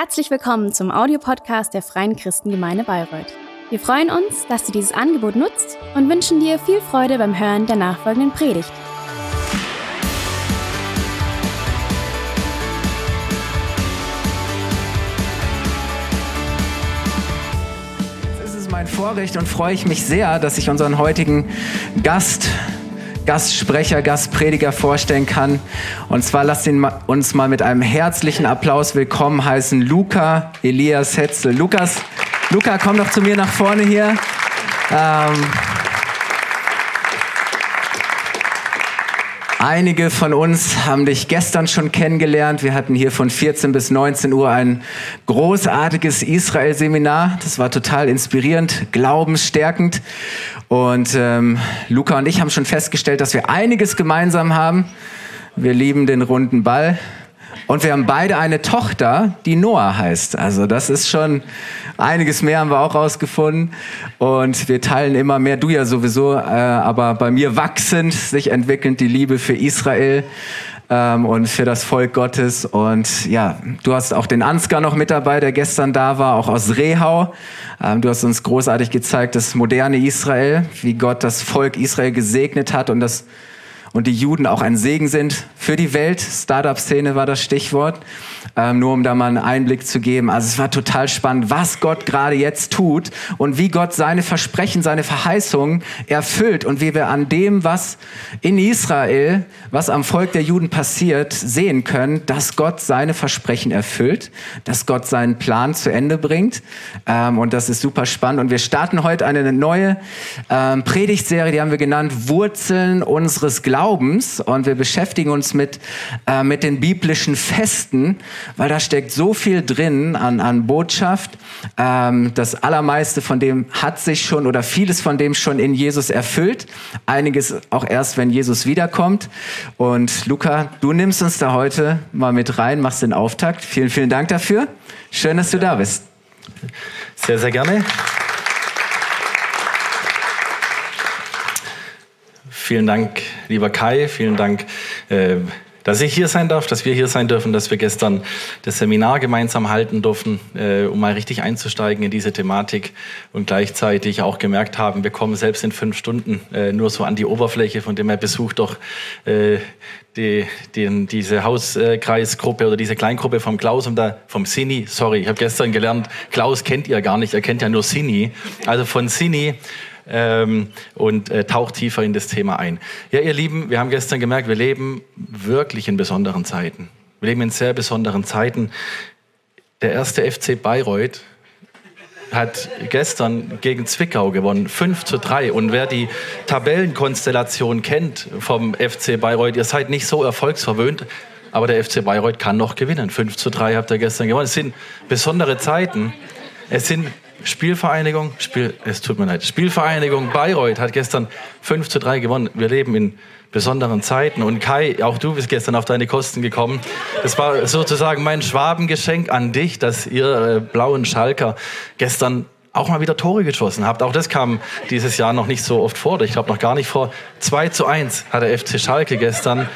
Herzlich willkommen zum Audiopodcast der Freien Christengemeinde Bayreuth. Wir freuen uns, dass du dieses Angebot nutzt und wünschen dir viel Freude beim Hören der nachfolgenden Predigt. Es ist mein Vorrecht und freue ich mich sehr, dass ich unseren heutigen Gast Gastsprecher, Gastprediger vorstellen kann. Und zwar lasst ihn uns mal mit einem herzlichen Applaus willkommen heißen, Luca Elias Hetzel. Lukas, Luca, komm doch zu mir nach vorne hier. Ähm, Einige von uns haben dich gestern schon kennengelernt. Wir hatten hier von 14 bis 19 Uhr ein großartiges Israel-Seminar. Das war total inspirierend, glaubensstärkend. Und ähm, Luca und ich haben schon festgestellt, dass wir einiges gemeinsam haben. Wir lieben den runden Ball. Und wir haben beide eine Tochter, die Noah heißt. Also das ist schon einiges mehr haben wir auch rausgefunden. Und wir teilen immer mehr, du ja sowieso, äh, aber bei mir wachsend, sich entwickelnd die Liebe für Israel ähm, und für das Volk Gottes. Und ja, du hast auch den Ansgar noch mit dabei, der gestern da war, auch aus Rehau. Ähm, du hast uns großartig gezeigt, das moderne Israel, wie Gott das Volk Israel gesegnet hat und das und die Juden auch ein Segen sind für die Welt. Startup-Szene war das Stichwort ähm, nur um da mal einen Einblick zu geben. Also es war total spannend, was Gott gerade jetzt tut und wie Gott seine Versprechen, seine Verheißungen erfüllt und wie wir an dem, was in Israel, was am Volk der Juden passiert, sehen können, dass Gott seine Versprechen erfüllt, dass Gott seinen Plan zu Ende bringt. Ähm, und das ist super spannend. Und wir starten heute eine neue ähm, Predigtserie, die haben wir genannt Wurzeln unseres Glaubens. Und wir beschäftigen uns mit, äh, mit den biblischen Festen weil da steckt so viel drin an, an Botschaft. Ähm, das Allermeiste von dem hat sich schon oder vieles von dem schon in Jesus erfüllt. Einiges auch erst, wenn Jesus wiederkommt. Und Luca, du nimmst uns da heute mal mit rein, machst den Auftakt. Vielen, vielen Dank dafür. Schön, dass du da bist. Sehr, sehr gerne. Vielen Dank, lieber Kai. Vielen Dank, äh, dass ich hier sein darf, dass wir hier sein dürfen, dass wir gestern das Seminar gemeinsam halten durften, äh, um mal richtig einzusteigen in diese Thematik und gleichzeitig auch gemerkt haben, wir kommen selbst in fünf Stunden äh, nur so an die Oberfläche, von dem er besucht doch die, die, diese Hauskreisgruppe oder diese Kleingruppe vom Klaus und da, vom Sini, sorry, ich habe gestern gelernt, Klaus kennt ihr gar nicht, er kennt ja nur Sini, also von Sini ähm, und äh, taucht tiefer in das Thema ein. Ja, ihr Lieben, wir haben gestern gemerkt, wir leben wirklich in besonderen Zeiten. Wir leben in sehr besonderen Zeiten. Der erste FC Bayreuth hat gestern gegen Zwickau gewonnen, 5 zu 3. Und wer die Tabellenkonstellation kennt vom FC Bayreuth, ihr seid nicht so erfolgsverwöhnt, aber der FC Bayreuth kann noch gewinnen. 5 zu 3 habt ihr gestern gewonnen. Es sind besondere Zeiten. Es sind Spielvereinigung, Spiel, es tut mir leid, Spielvereinigung Bayreuth hat gestern 5 zu 3 gewonnen. Wir leben in besonderen Zeiten. Und Kai, auch du bist gestern auf deine Kosten gekommen. Das war sozusagen mein Schwabengeschenk an dich, dass ihr äh, blauen Schalker gestern auch mal wieder Tore geschossen habt. Auch das kam dieses Jahr noch nicht so oft vor. Ich glaube noch gar nicht vor. 2 zu 1 hat der FC Schalke gestern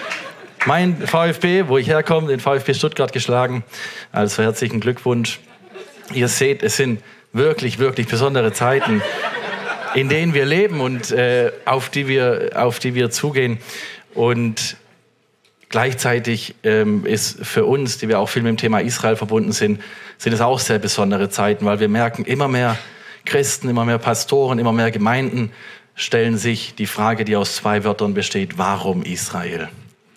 mein VfB, wo ich herkomme, den VfB Stuttgart geschlagen. Also herzlichen Glückwunsch. Ihr seht, es sind wirklich, wirklich besondere Zeiten, in denen wir leben und äh, auf, die wir, auf die wir zugehen. Und gleichzeitig ähm, ist für uns, die wir auch viel mit dem Thema Israel verbunden sind, sind es auch sehr besondere Zeiten, weil wir merken, immer mehr Christen, immer mehr Pastoren, immer mehr Gemeinden stellen sich die Frage, die aus zwei Wörtern besteht, warum Israel?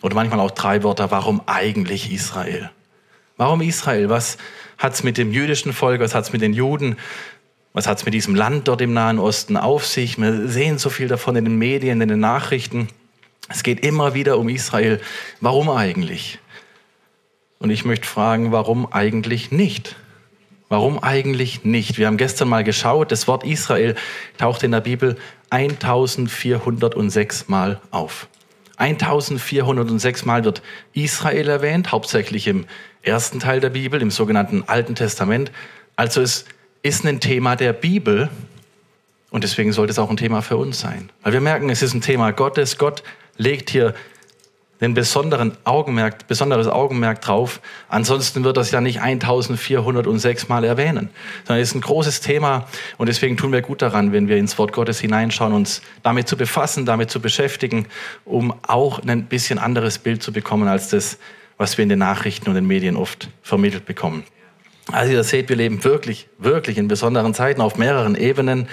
Oder manchmal auch drei Wörter, warum eigentlich Israel? Warum Israel? Was, hat es mit dem jüdischen Volk, was hat es mit den Juden, was hat es mit diesem Land dort im Nahen Osten auf sich? Wir sehen so viel davon in den Medien, in den Nachrichten. Es geht immer wieder um Israel. Warum eigentlich? Und ich möchte fragen, warum eigentlich nicht? Warum eigentlich nicht? Wir haben gestern mal geschaut, das Wort Israel taucht in der Bibel 1406 Mal auf. 1406 Mal wird Israel erwähnt, hauptsächlich im ersten Teil der Bibel, im sogenannten Alten Testament. Also es ist ein Thema der Bibel und deswegen sollte es auch ein Thema für uns sein. Weil wir merken, es ist ein Thema Gottes. Gott legt hier den besonderen Augenmerk, besonderes Augenmerk drauf. Ansonsten wird das ja nicht 1406 Mal erwähnen, sondern es ist ein großes Thema und deswegen tun wir gut daran, wenn wir ins Wort Gottes hineinschauen, uns damit zu befassen, damit zu beschäftigen, um auch ein bisschen anderes Bild zu bekommen als das, was wir in den Nachrichten und den Medien oft vermittelt bekommen. Also ihr seht, wir leben wirklich, wirklich in besonderen Zeiten auf mehreren Ebenen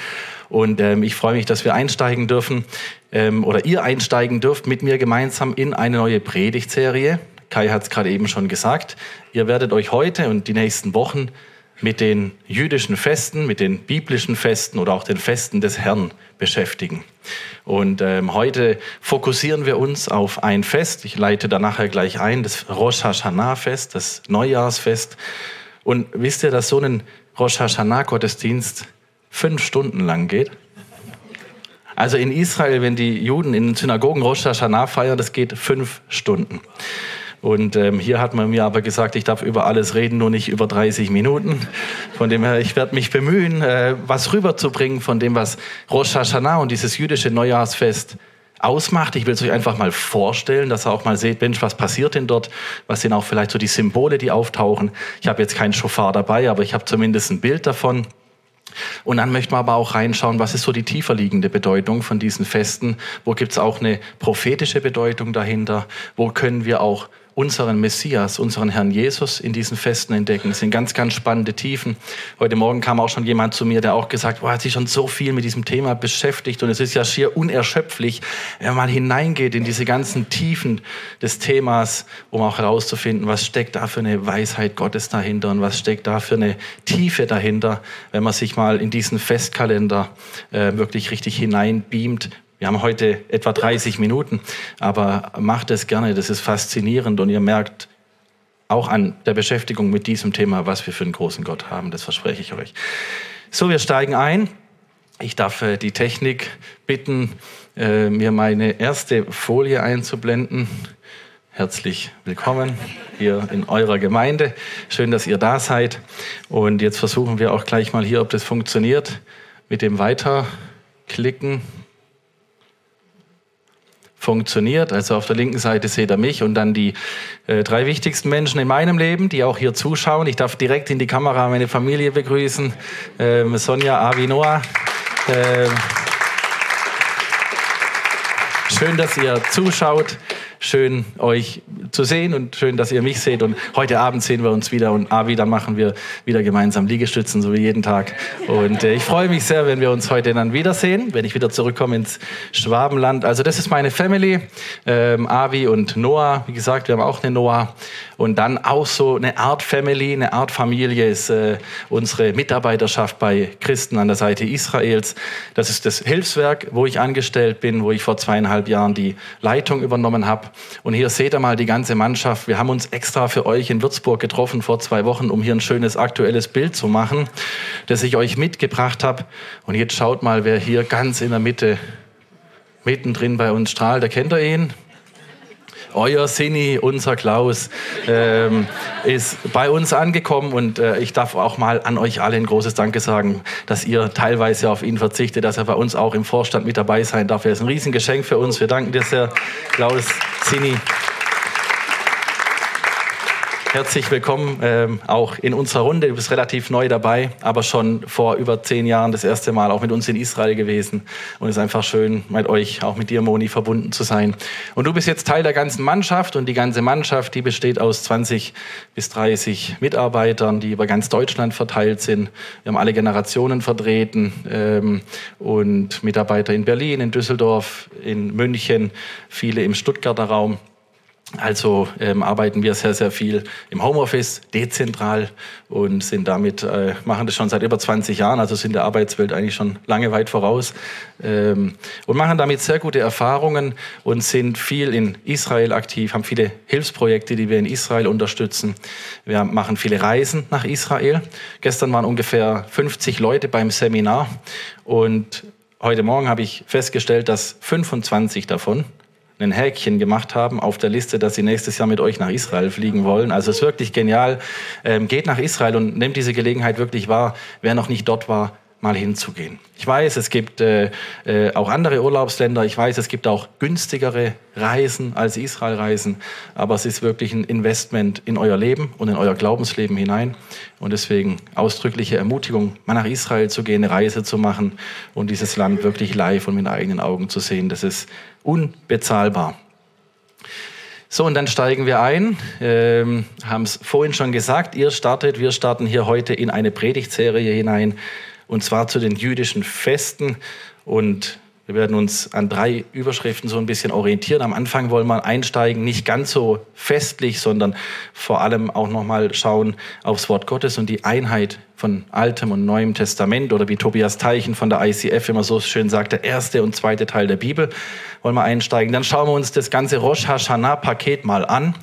und ähm, ich freue mich, dass wir einsteigen dürfen ähm, oder ihr einsteigen dürft mit mir gemeinsam in eine neue Predigtserie. Kai hat es gerade eben schon gesagt. Ihr werdet euch heute und die nächsten Wochen mit den jüdischen Festen, mit den biblischen Festen oder auch den Festen des Herrn beschäftigen. Und ähm, heute fokussieren wir uns auf ein Fest. Ich leite da nachher gleich ein, das Rosh Hashanah-Fest, das Neujahrsfest. Und wisst ihr, dass so ein Rosh Hashanah-Gottesdienst fünf Stunden lang geht. Also in Israel, wenn die Juden in den Synagogen Rosh Hashanah feiern, das geht fünf Stunden. Und ähm, hier hat man mir aber gesagt, ich darf über alles reden, nur nicht über 30 Minuten. Von dem her, ich werde mich bemühen, äh, was rüberzubringen von dem, was Rosh Hashanah und dieses jüdische Neujahrsfest ausmacht. Ich will es euch einfach mal vorstellen, dass ihr auch mal seht, Mensch, was passiert denn dort? Was sind auch vielleicht so die Symbole, die auftauchen? Ich habe jetzt keinen Schofar dabei, aber ich habe zumindest ein Bild davon. Und dann möchten wir aber auch reinschauen, was ist so die tiefer liegende Bedeutung von diesen Festen? Wo gibt es auch eine prophetische Bedeutung dahinter? Wo können wir auch unseren Messias, unseren Herrn Jesus in diesen Festen entdecken. Das sind ganz, ganz spannende Tiefen. Heute Morgen kam auch schon jemand zu mir, der auch gesagt hat, hat sich schon so viel mit diesem Thema beschäftigt und es ist ja schier unerschöpflich, wenn man mal hineingeht in diese ganzen Tiefen des Themas, um auch herauszufinden, was steckt da für eine Weisheit Gottes dahinter und was steckt da für eine Tiefe dahinter, wenn man sich mal in diesen Festkalender äh, wirklich richtig hineinbeamt, wir haben heute etwa 30 Minuten, aber macht es gerne, das ist faszinierend und ihr merkt auch an der Beschäftigung mit diesem Thema, was wir für einen großen Gott haben, das verspreche ich euch. So, wir steigen ein. Ich darf äh, die Technik bitten, äh, mir meine erste Folie einzublenden. Herzlich willkommen hier in eurer Gemeinde. Schön, dass ihr da seid. Und jetzt versuchen wir auch gleich mal hier, ob das funktioniert, mit dem Weiterklicken funktioniert. Also auf der linken Seite seht ihr mich und dann die äh, drei wichtigsten Menschen in meinem Leben, die auch hier zuschauen. Ich darf direkt in die Kamera meine Familie begrüßen. Ähm, Sonja, Avi, Noah. Ähm, schön, dass ihr zuschaut. Schön, euch zu sehen und schön, dass ihr mich seht. Und heute Abend sehen wir uns wieder und Avi, dann machen wir wieder gemeinsam Liegestützen, so wie jeden Tag. Und äh, ich freue mich sehr, wenn wir uns heute dann wiedersehen, wenn ich wieder zurückkomme ins Schwabenland. Also das ist meine Family, ähm, Avi und Noah. Wie gesagt, wir haben auch eine Noah. Und dann auch so eine Art Family, eine Art Familie ist äh, unsere Mitarbeiterschaft bei Christen an der Seite Israels. Das ist das Hilfswerk, wo ich angestellt bin, wo ich vor zweieinhalb Jahren die Leitung übernommen habe. Und hier seht ihr mal die ganze Mannschaft. Wir haben uns extra für euch in Würzburg getroffen vor zwei Wochen, um hier ein schönes aktuelles Bild zu machen, das ich euch mitgebracht habe. Und jetzt schaut mal, wer hier ganz in der Mitte mittendrin bei uns strahlt. Da kennt ihr ihn? Euer Sini, unser Klaus, ähm, ist bei uns angekommen und äh, ich darf auch mal an euch alle ein großes Danke sagen, dass ihr teilweise auf ihn verzichtet, dass er bei uns auch im Vorstand mit dabei sein darf. Er ist ein Riesengeschenk für uns. Wir danken dir sehr, Klaus, Sini. Herzlich willkommen ähm, auch in unserer Runde. Du bist relativ neu dabei, aber schon vor über zehn Jahren das erste Mal auch mit uns in Israel gewesen. Und es ist einfach schön, mit euch, auch mit dir, Moni, verbunden zu sein. Und du bist jetzt Teil der ganzen Mannschaft und die ganze Mannschaft, die besteht aus 20 bis 30 Mitarbeitern, die über ganz Deutschland verteilt sind. Wir haben alle Generationen vertreten ähm, und Mitarbeiter in Berlin, in Düsseldorf, in München, viele im Stuttgarter Raum. Also ähm, arbeiten wir sehr, sehr viel im Homeoffice, dezentral und sind damit, äh, machen das schon seit über 20 Jahren, also sind der Arbeitswelt eigentlich schon lange weit voraus ähm, und machen damit sehr gute Erfahrungen und sind viel in Israel aktiv, haben viele Hilfsprojekte, die wir in Israel unterstützen. Wir machen viele Reisen nach Israel. Gestern waren ungefähr 50 Leute beim Seminar und heute Morgen habe ich festgestellt, dass 25 davon ein Häkchen gemacht haben auf der Liste, dass sie nächstes Jahr mit euch nach Israel fliegen wollen. Also es ist wirklich genial. Ähm, geht nach Israel und nehmt diese Gelegenheit wirklich wahr. Wer noch nicht dort war, mal hinzugehen. Ich weiß, es gibt äh, äh, auch andere Urlaubsländer. Ich weiß, es gibt auch günstigere Reisen als Israel-Reisen. Aber es ist wirklich ein Investment in euer Leben und in euer Glaubensleben hinein. Und deswegen ausdrückliche Ermutigung, mal nach Israel zu gehen, eine Reise zu machen und dieses Land wirklich live und mit eigenen Augen zu sehen. Das ist unbezahlbar. So, und dann steigen wir ein. Ähm, Haben es vorhin schon gesagt, ihr startet, wir starten hier heute in eine Predigtserie hinein und zwar zu den jüdischen Festen. Und wir werden uns an drei Überschriften so ein bisschen orientieren. Am Anfang wollen wir einsteigen, nicht ganz so festlich, sondern vor allem auch nochmal schauen aufs Wort Gottes und die Einheit von Altem und Neuem Testament oder wie Tobias Teichen von der ICF immer so schön sagt, der erste und zweite Teil der Bibel, wollen wir einsteigen. Dann schauen wir uns das ganze Rosh Hashanah-Paket mal an,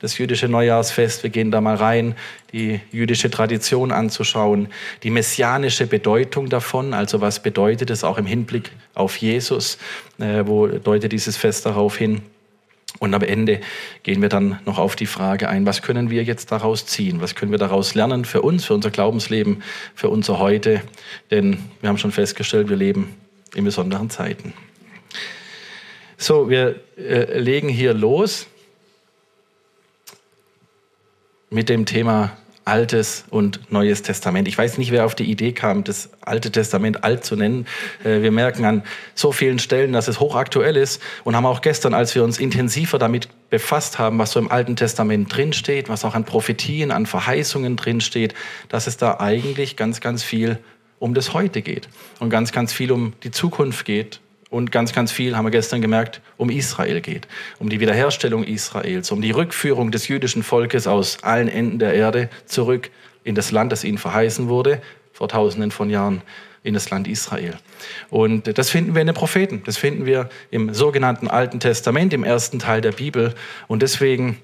das jüdische Neujahrsfest. Wir gehen da mal rein, die jüdische Tradition anzuschauen, die messianische Bedeutung davon, also was bedeutet es auch im Hinblick auf Jesus, äh, wo deutet dieses Fest darauf hin. Und am Ende gehen wir dann noch auf die Frage ein, was können wir jetzt daraus ziehen? Was können wir daraus lernen für uns, für unser Glaubensleben, für unser Heute? Denn wir haben schon festgestellt, wir leben in besonderen Zeiten. So, wir äh, legen hier los mit dem Thema Altes und Neues Testament. Ich weiß nicht, wer auf die Idee kam, das Alte Testament alt zu nennen. Äh, wir merken an so vielen Stellen, dass es hochaktuell ist und haben auch gestern, als wir uns intensiver damit befasst haben, was so im Alten Testament drinsteht, was auch an Prophetien, an Verheißungen drinsteht, dass es da eigentlich ganz, ganz viel um das Heute geht und ganz, ganz viel um die Zukunft geht und ganz, ganz viel, haben wir gestern gemerkt, um Israel geht, um die Wiederherstellung Israels, um die Rückführung des jüdischen Volkes aus allen Enden der Erde zurück in das Land, das ihnen verheißen wurde, vor tausenden von Jahren in das Land Israel. Und das finden wir in den Propheten, das finden wir im sogenannten Alten Testament, im ersten Teil der Bibel. Und deswegen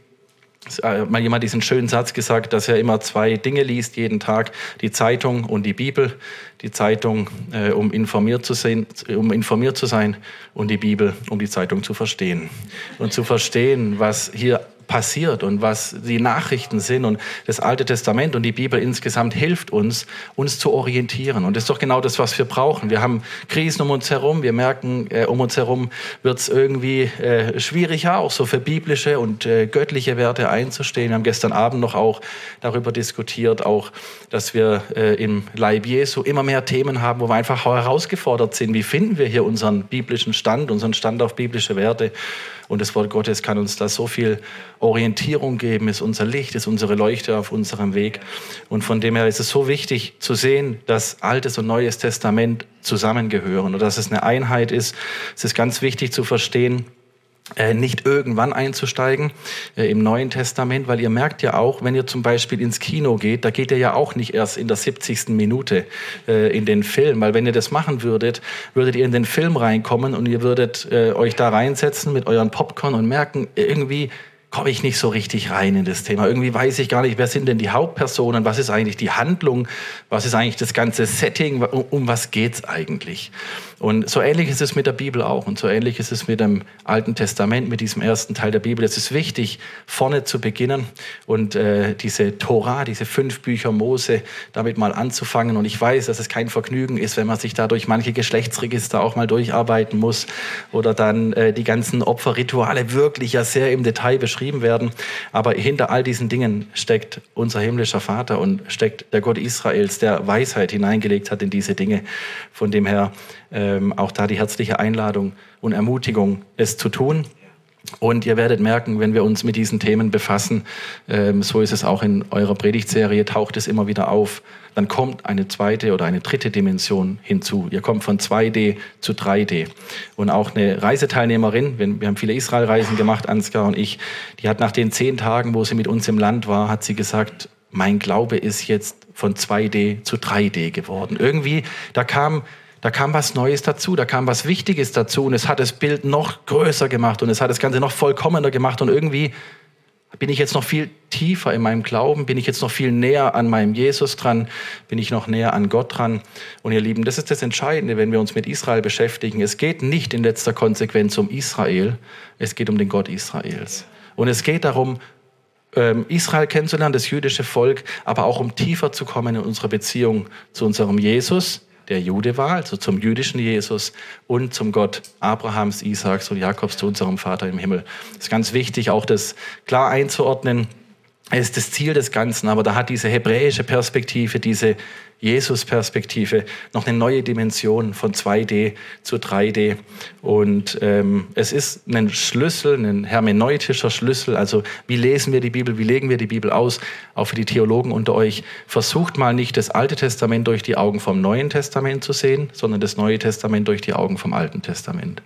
mal jemand diesen schönen Satz gesagt, dass er immer zwei Dinge liest jeden Tag, die Zeitung und die Bibel. Die Zeitung, äh, um, informiert zu sein, um informiert zu sein und die Bibel, um die Zeitung zu verstehen. Und zu verstehen, was hier passiert und was die Nachrichten sind und das Alte Testament und die Bibel insgesamt hilft uns, uns zu orientieren. Und das ist doch genau das, was wir brauchen. Wir haben Krisen um uns herum. Wir merken, äh, um uns herum wird es irgendwie äh, schwieriger, auch so für biblische und äh, göttliche Werte einzustehen. Wir haben gestern Abend noch auch darüber diskutiert, auch, dass wir äh, im Leib Jesu immer mehr Themen haben, wo wir einfach herausgefordert sind. Wie finden wir hier unseren biblischen Stand, unseren Stand auf biblische Werte? Und das Wort Gottes kann uns da so viel Orientierung geben, ist unser Licht, ist unsere Leuchte auf unserem Weg. Und von dem her ist es so wichtig zu sehen, dass Altes und Neues Testament zusammengehören und dass es eine Einheit ist. Es ist ganz wichtig zu verstehen, äh, nicht irgendwann einzusteigen äh, im Neuen Testament, weil ihr merkt ja auch, wenn ihr zum Beispiel ins Kino geht, da geht ihr ja auch nicht erst in der 70. Minute äh, in den Film, weil wenn ihr das machen würdet, würdet ihr in den Film reinkommen und ihr würdet euch da reinsetzen mit euren Popcorn und merken, irgendwie komme ich nicht so richtig rein in das Thema. Irgendwie weiß ich gar nicht, wer sind denn die Hauptpersonen, was ist eigentlich die Handlung, was ist eigentlich das ganze Setting, um, um was geht's eigentlich? Und so ähnlich ist es mit der Bibel auch und so ähnlich ist es mit dem Alten Testament, mit diesem ersten Teil der Bibel. Es ist wichtig, vorne zu beginnen und äh, diese Tora, diese fünf Bücher Mose, damit mal anzufangen. Und ich weiß, dass es kein Vergnügen ist, wenn man sich dadurch manche Geschlechtsregister auch mal durcharbeiten muss oder dann äh, die ganzen Opferrituale wirklich ja sehr im Detail beschreiben beschrieben werden. Aber hinter all diesen Dingen steckt unser himmlischer Vater und steckt der Gott Israels, der Weisheit hineingelegt hat in diese Dinge. Von dem her ähm, auch da die herzliche Einladung und Ermutigung, es zu tun. Und ihr werdet merken, wenn wir uns mit diesen Themen befassen, ähm, so ist es auch in eurer Predigtserie, taucht es immer wieder auf, dann kommt eine zweite oder eine dritte Dimension hinzu. Ihr kommt von 2D zu 3D. Und auch eine Reiseteilnehmerin, wir haben viele Israelreisen gemacht, Ansgar und ich, die hat nach den zehn Tagen, wo sie mit uns im Land war, hat sie gesagt, mein Glaube ist jetzt von 2D zu 3D geworden. Irgendwie, da kam da kam was Neues dazu, da kam was Wichtiges dazu und es hat das Bild noch größer gemacht und es hat das Ganze noch vollkommener gemacht und irgendwie bin ich jetzt noch viel tiefer in meinem Glauben, bin ich jetzt noch viel näher an meinem Jesus dran, bin ich noch näher an Gott dran. Und ihr Lieben, das ist das Entscheidende, wenn wir uns mit Israel beschäftigen. Es geht nicht in letzter Konsequenz um Israel, es geht um den Gott Israels. Und es geht darum, ähm, Israel kennenzulernen, das jüdische Volk, aber auch um tiefer zu kommen in unserer Beziehung zu unserem Jesus, der Jude war, also zum jüdischen Jesus und zum Gott Abrahams, Isaaks und Jakobs, zu unserem Vater im Himmel. Das ist ganz wichtig, auch das klar einzuordnen. Es ist das Ziel des Ganzen, aber da hat diese hebräische Perspektive, diese Jesus-Perspektive noch eine neue Dimension von 2D zu 3D. Und ähm, es ist ein Schlüssel, ein hermeneutischer Schlüssel. Also wie lesen wir die Bibel, wie legen wir die Bibel aus? Auch für die Theologen unter euch. Versucht mal nicht das Alte Testament durch die Augen vom Neuen Testament zu sehen, sondern das Neue Testament durch die Augen vom Alten Testament.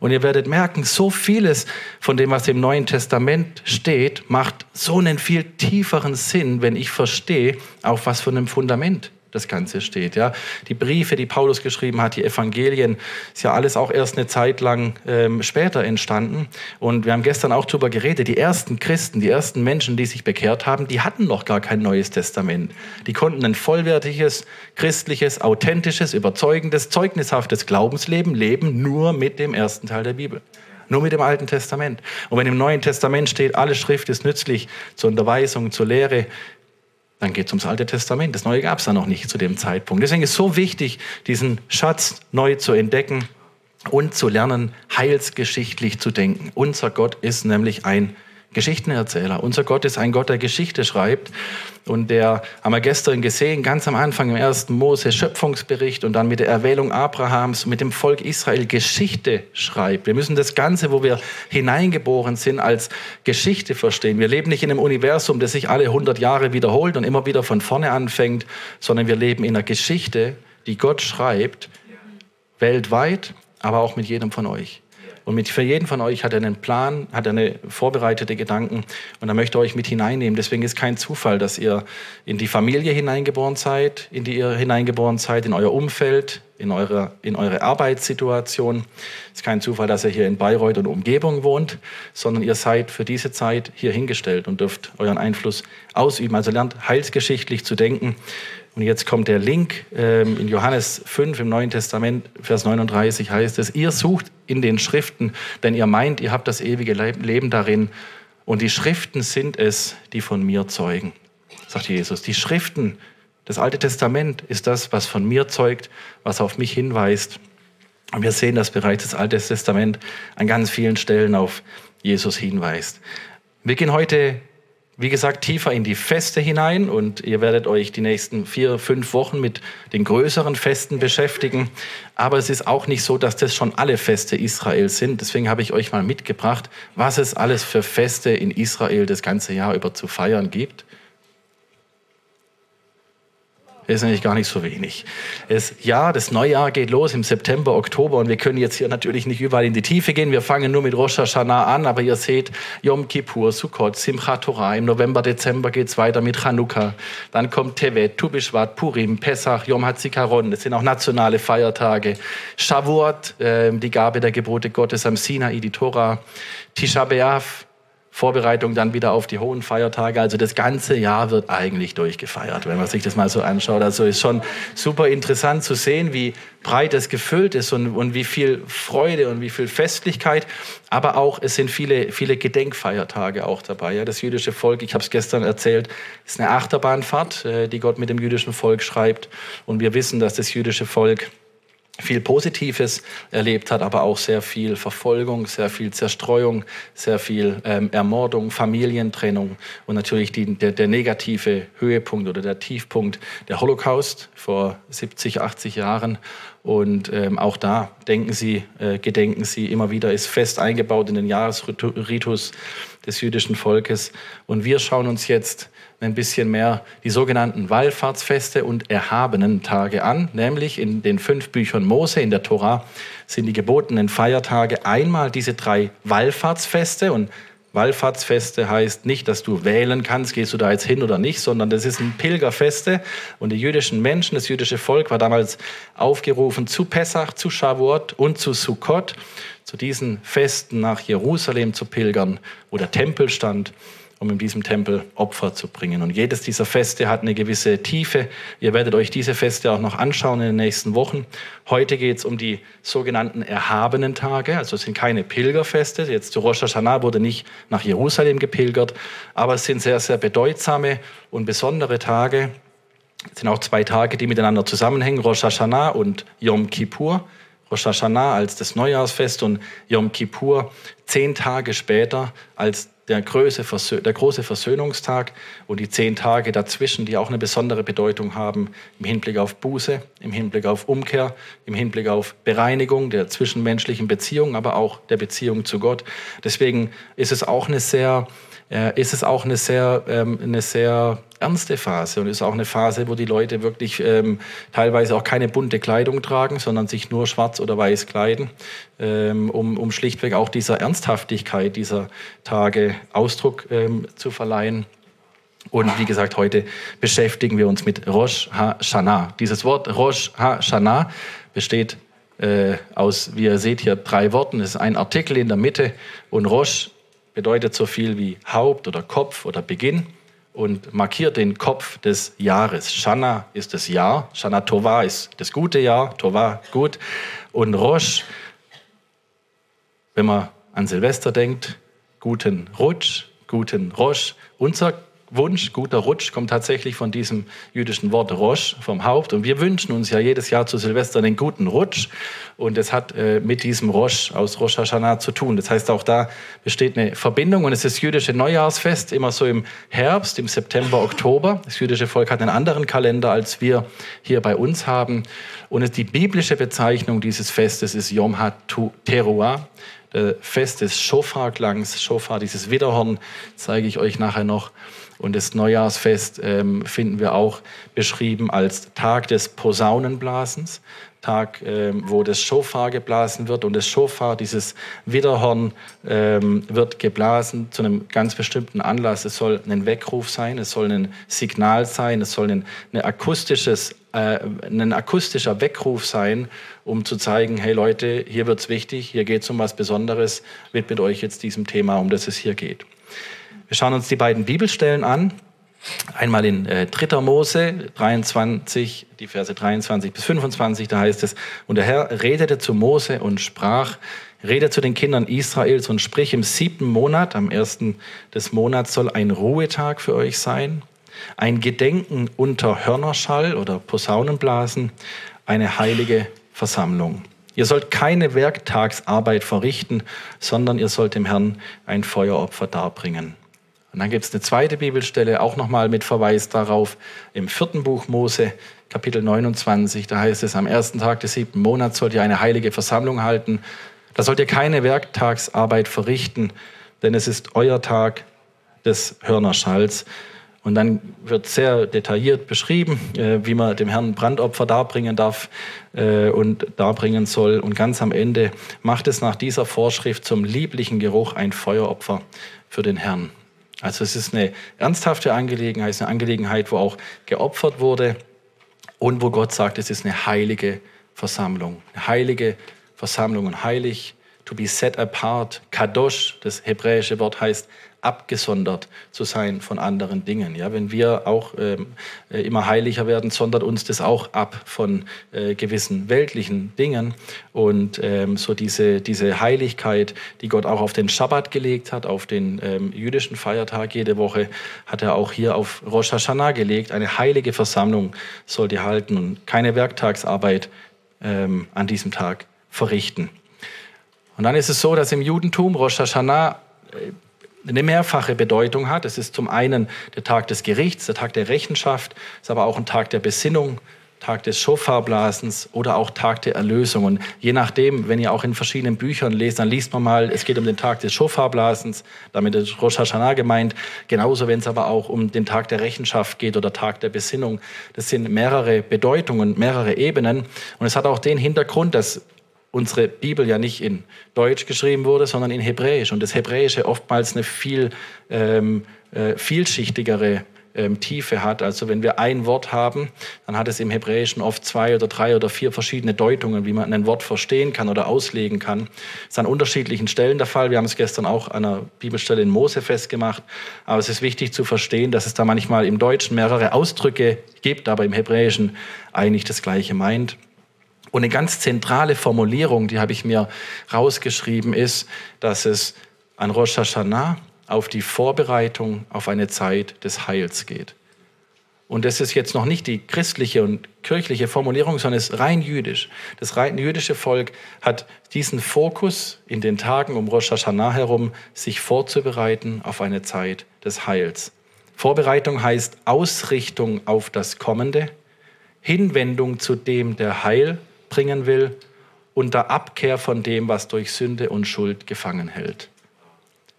Und ihr werdet merken, so vieles von dem, was im Neuen Testament steht, macht so einen viel tieferen Sinn, wenn ich verstehe, auf was für einem Fundament das Ganze steht. Ja. Die Briefe, die Paulus geschrieben hat, die Evangelien, ist ja alles auch erst eine Zeit lang ähm, später entstanden. Und wir haben gestern auch darüber geredet, die ersten Christen, die ersten Menschen, die sich bekehrt haben, die hatten noch gar kein Neues Testament. Die konnten ein vollwertiges, christliches, authentisches, überzeugendes, zeugnishaftes Glaubensleben leben, nur mit dem ersten Teil der Bibel. Nur mit dem Alten Testament. Und wenn im Neuen Testament steht, alle Schrift ist nützlich zur Unterweisung, zur Lehre, dann geht es ums Alte Testament. Das Neue gab es da noch nicht zu dem Zeitpunkt. Deswegen ist es so wichtig, diesen Schatz neu zu entdecken und zu lernen, heilsgeschichtlich zu denken. Unser Gott ist nämlich ein Geschichtenerzähler. Unser Gott ist ein Gott, der Geschichte schreibt. Und der haben wir gestern gesehen, ganz am Anfang im ersten Mose Schöpfungsbericht und dann mit der Erwählung Abrahams, mit dem Volk Israel Geschichte schreibt. Wir müssen das Ganze, wo wir hineingeboren sind, als Geschichte verstehen. Wir leben nicht in einem Universum, das sich alle 100 Jahre wiederholt und immer wieder von vorne anfängt, sondern wir leben in einer Geschichte, die Gott schreibt, weltweit, aber auch mit jedem von euch. Und mit, für jeden von euch hat er einen Plan, hat er eine vorbereitete Gedanken und er möchte euch mit hineinnehmen. Deswegen ist kein Zufall, dass ihr in die Familie hineingeboren seid, in die ihr hineingeboren seid, in euer Umfeld, in eure, in eure Arbeitssituation. Es ist kein Zufall, dass ihr hier in Bayreuth und Umgebung wohnt, sondern ihr seid für diese Zeit hier hingestellt und dürft euren Einfluss ausüben. Also lernt heilsgeschichtlich zu denken. Und jetzt kommt der Link ähm, in Johannes 5 im Neuen Testament, Vers 39 heißt es, ihr sucht in den Schriften, denn ihr meint, ihr habt das ewige Leben darin. Und die Schriften sind es, die von mir zeugen, sagt Jesus. Die Schriften, das Alte Testament ist das, was von mir zeugt, was auf mich hinweist. Und wir sehen, dass bereits das Alte Testament an ganz vielen Stellen auf Jesus hinweist. Wir gehen heute wie gesagt, tiefer in die Feste hinein und ihr werdet euch die nächsten vier, fünf Wochen mit den größeren Festen beschäftigen. Aber es ist auch nicht so, dass das schon alle Feste Israels sind. Deswegen habe ich euch mal mitgebracht, was es alles für Feste in Israel das ganze Jahr über zu feiern gibt ist nämlich gar nicht so wenig. Es, ja, das Neujahr geht los im September, Oktober und wir können jetzt hier natürlich nicht überall in die Tiefe gehen. Wir fangen nur mit Rosh Hashanah an, aber ihr seht Yom Kippur, Sukkot, Simchat Torah. Im November, Dezember geht es weiter mit Chanukka. Dann kommt Tevet, Tu Bishvat, Purim, Pesach, Yom HaZikaron. Das sind auch nationale Feiertage. Shavuot, äh, die Gabe der Gebote Gottes am Sinai, die Torah. Tisha B'Av, Vorbereitung dann wieder auf die hohen Feiertage. Also das ganze Jahr wird eigentlich durchgefeiert, wenn man sich das mal so anschaut. Also ist schon super interessant zu sehen, wie breit es gefüllt ist und, und wie viel Freude und wie viel Festlichkeit. Aber auch, es sind viele, viele Gedenkfeiertage auch dabei. Ja, das jüdische Volk, ich habe es gestern erzählt, ist eine Achterbahnfahrt, äh, die Gott mit dem jüdischen Volk schreibt. Und wir wissen, dass das jüdische Volk viel Positives erlebt hat, aber auch sehr viel Verfolgung, sehr viel Zerstreuung, sehr viel ähm, Ermordung, Familientrennung und natürlich die, der, der, negative Höhepunkt oder der Tiefpunkt der Holocaust vor 70, 80 Jahren. Und ähm, auch da denken Sie, äh, gedenken Sie immer wieder, ist fest eingebaut in den Jahresritus des jüdischen Volkes. Und wir schauen uns jetzt ein bisschen mehr die sogenannten Wallfahrtsfeste und erhabenen Tage an, nämlich in den fünf Büchern Mose in der Tora sind die gebotenen Feiertage einmal diese drei Wallfahrtsfeste und Wallfahrtsfeste heißt nicht, dass du wählen kannst, gehst du da jetzt hin oder nicht, sondern das ist ein Pilgerfeste. Und die jüdischen Menschen, das jüdische Volk war damals aufgerufen zu Pessach, zu Shavuot und zu Sukkot, zu diesen Festen nach Jerusalem zu pilgern, wo der Tempel stand um in diesem Tempel Opfer zu bringen. Und jedes dieser Feste hat eine gewisse Tiefe. Ihr werdet euch diese Feste auch noch anschauen in den nächsten Wochen. Heute geht es um die sogenannten erhabenen Tage. Also es sind keine Pilgerfeste. Jetzt zu Rosh Hashanah wurde nicht nach Jerusalem gepilgert, aber es sind sehr, sehr bedeutsame und besondere Tage. Es sind auch zwei Tage, die miteinander zusammenhängen, Rosh Hashanah und Yom Kippur. Rosh Hashanah als das Neujahrsfest und Yom Kippur zehn Tage später als der, Größe, der große Versöhnungstag und die zehn Tage dazwischen, die auch eine besondere Bedeutung haben im Hinblick auf Buße, im Hinblick auf Umkehr, im Hinblick auf Bereinigung der zwischenmenschlichen Beziehungen, aber auch der Beziehung zu Gott. Deswegen ist es auch eine sehr äh, ist es auch eine sehr, ähm, eine sehr ernste Phase und ist auch eine Phase, wo die Leute wirklich ähm, teilweise auch keine bunte Kleidung tragen, sondern sich nur schwarz oder weiß kleiden, ähm, um, um schlichtweg auch dieser Ernsthaftigkeit dieser Tage Ausdruck ähm, zu verleihen. Und wie gesagt, heute beschäftigen wir uns mit Rosh Hashanah. Dieses Wort Rosh Hashanah besteht äh, aus, wie ihr seht hier, drei Worten. Es ist ein Artikel in der Mitte und Rosh bedeutet so viel wie Haupt oder Kopf oder Beginn und markiert den Kopf des Jahres. Shana ist das Jahr, Shana Tova ist das gute Jahr, Tova gut. Und Rosh, wenn man an Silvester denkt, guten Rutsch, guten Rosh. Unser Wunsch, guter Rutsch, kommt tatsächlich von diesem jüdischen Wort Rosh, vom Haupt. Und wir wünschen uns ja jedes Jahr zu Silvester einen guten Rutsch. Und es hat äh, mit diesem Rosh aus Rosh Hashanah zu tun. Das heißt, auch da besteht eine Verbindung. Und es ist das jüdische Neujahrsfest, immer so im Herbst, im September, Oktober. Das jüdische Volk hat einen anderen Kalender, als wir hier bei uns haben. Und die biblische Bezeichnung dieses Festes ist Yom HaTeruah. Fest des Shofar-Klangs. Shofar, dieses Widerhorn, zeige ich euch nachher noch. Und das Neujahrsfest ähm, finden wir auch beschrieben als Tag des Posaunenblasens, Tag, ähm, wo das Schofar geblasen wird. Und das Schofar, dieses Widerhorn, ähm, wird geblasen zu einem ganz bestimmten Anlass. Es soll ein Weckruf sein, es soll ein Signal sein, es soll ein, ein akustisches äh, ein akustischer Weckruf sein, um zu zeigen, hey Leute, hier wird es wichtig, hier geht es um was Besonderes, widmet euch jetzt diesem Thema, um das es hier geht. Wir schauen uns die beiden Bibelstellen an. Einmal in äh, 3. Mose 23, die Verse 23 bis 25, da heißt es, und der Herr redete zu Mose und sprach, rede zu den Kindern Israels und sprich im siebten Monat, am ersten des Monats soll ein Ruhetag für euch sein, ein Gedenken unter Hörnerschall oder Posaunenblasen, eine heilige Versammlung. Ihr sollt keine Werktagsarbeit verrichten, sondern ihr sollt dem Herrn ein Feueropfer darbringen. Und dann gibt es eine zweite Bibelstelle, auch nochmal mit Verweis darauf, im vierten Buch Mose, Kapitel 29. Da heißt es, am ersten Tag des siebten Monats sollt ihr eine heilige Versammlung halten. Da sollt ihr keine Werktagsarbeit verrichten, denn es ist euer Tag des Hörnerschalls. Und dann wird sehr detailliert beschrieben, äh, wie man dem Herrn Brandopfer darbringen darf äh, und darbringen soll. Und ganz am Ende macht es nach dieser Vorschrift zum lieblichen Geruch ein Feueropfer für den Herrn. Also es ist eine ernsthafte Angelegenheit, eine Angelegenheit, wo auch geopfert wurde und wo Gott sagt, es ist eine heilige Versammlung. Eine heilige Versammlung und heilig, to be set apart. Kadosh, das hebräische Wort heißt abgesondert zu sein von anderen Dingen. Ja, wenn wir auch ähm, äh, immer heiliger werden, sondert uns das auch ab von äh, gewissen weltlichen Dingen. Und ähm, so diese, diese Heiligkeit, die Gott auch auf den Schabbat gelegt hat, auf den ähm, jüdischen Feiertag jede Woche, hat er auch hier auf Rosh Hashanah gelegt. Eine heilige Versammlung soll die halten und keine Werktagsarbeit ähm, an diesem Tag verrichten. Und dann ist es so, dass im Judentum Rosh Hashanah äh, eine mehrfache Bedeutung hat. Es ist zum einen der Tag des Gerichts, der Tag der Rechenschaft, es ist aber auch ein Tag der Besinnung, Tag des Schofarblasens oder auch Tag der Erlösung. Und je nachdem, wenn ihr auch in verschiedenen Büchern lest, dann liest man mal, es geht um den Tag des Schofarblasens, damit ist Rosh Hashanah gemeint. Genauso, wenn es aber auch um den Tag der Rechenschaft geht oder Tag der Besinnung. Das sind mehrere Bedeutungen, mehrere Ebenen. Und es hat auch den Hintergrund, dass unsere Bibel ja nicht in Deutsch geschrieben wurde, sondern in Hebräisch. Und das Hebräische oftmals eine viel ähm, äh, vielschichtigere ähm, Tiefe hat. Also wenn wir ein Wort haben, dann hat es im Hebräischen oft zwei oder drei oder vier verschiedene Deutungen, wie man ein Wort verstehen kann oder auslegen kann. Das ist an unterschiedlichen Stellen der Fall. Wir haben es gestern auch an einer Bibelstelle in Mose festgemacht. Aber es ist wichtig zu verstehen, dass es da manchmal im Deutschen mehrere Ausdrücke gibt, aber im Hebräischen eigentlich das Gleiche meint. Und eine ganz zentrale Formulierung, die habe ich mir rausgeschrieben, ist, dass es an Rosh Hashanah auf die Vorbereitung auf eine Zeit des Heils geht. und das ist jetzt noch nicht die christliche und kirchliche Formulierung, sondern es ist rein jüdisch. Das rein jüdische Volk hat diesen Fokus in den Tagen um Rosh Hashanah herum, sich vorzubereiten auf eine Zeit des Heils. Vorbereitung heißt Ausrichtung auf das Kommende, Hinwendung zu dem, der Heil bringen will, unter Abkehr von dem, was durch Sünde und Schuld gefangen hält.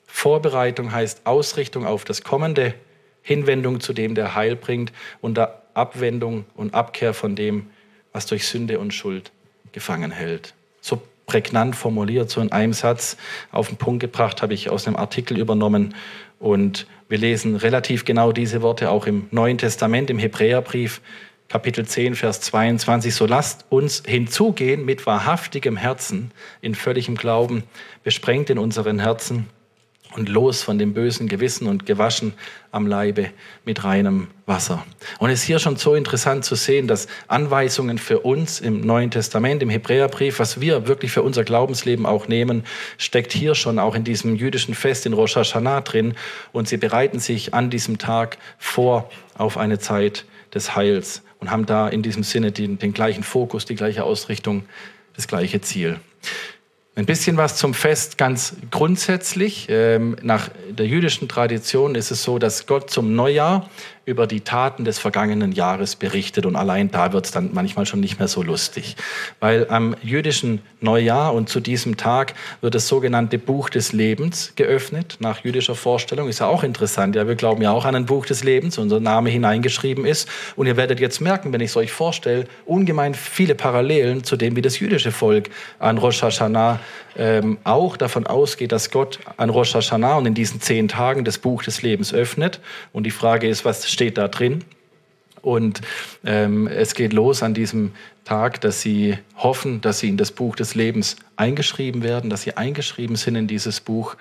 Vorbereitung heißt Ausrichtung auf das Kommende, Hinwendung zu dem, der Heil bringt, unter Abwendung und Abkehr von dem, was durch Sünde und Schuld gefangen hält. So prägnant formuliert, so in einem Satz auf den Punkt gebracht, habe ich aus einem Artikel übernommen. Und wir lesen relativ genau diese Worte auch im Neuen Testament, im Hebräerbrief, Kapitel 10, Vers 22. So lasst uns hinzugehen mit wahrhaftigem Herzen, in völligem Glauben, besprengt in unseren Herzen und los von dem bösen Gewissen und gewaschen am Leibe mit reinem Wasser. Und es ist hier schon so interessant zu sehen, dass Anweisungen für uns im Neuen Testament, im Hebräerbrief, was wir wirklich für unser Glaubensleben auch nehmen, steckt hier schon auch in diesem jüdischen Fest in Rosh Hashanah drin. Und sie bereiten sich an diesem Tag vor auf eine Zeit des Heils und haben da in diesem Sinne den, den gleichen Fokus, die gleiche Ausrichtung, das gleiche Ziel. Ein bisschen was zum Fest ganz grundsätzlich. Ähm, nach der jüdischen Tradition ist es so, dass Gott zum Neujahr über die Taten des vergangenen Jahres berichtet und allein da wird es dann manchmal schon nicht mehr so lustig. Weil am jüdischen Neujahr und zu diesem Tag wird das sogenannte Buch des Lebens geöffnet, nach jüdischer Vorstellung. Ist ja auch interessant. Ja, wir glauben ja auch an ein Buch des Lebens, unser Name hineingeschrieben ist. Und ihr werdet jetzt merken, wenn ich es euch vorstelle, ungemein viele Parallelen zu dem, wie das jüdische Volk an Rosh Hashanah ähm, auch davon ausgeht, dass Gott an Rosh Hashanah und in diesen zehn Tagen das Buch des Lebens öffnet. Und die Frage ist, was steht da drin? Und ähm, es geht los an diesem Tag, dass sie hoffen, dass sie in das Buch des Lebens eingeschrieben werden, dass sie eingeschrieben sind in dieses Buch.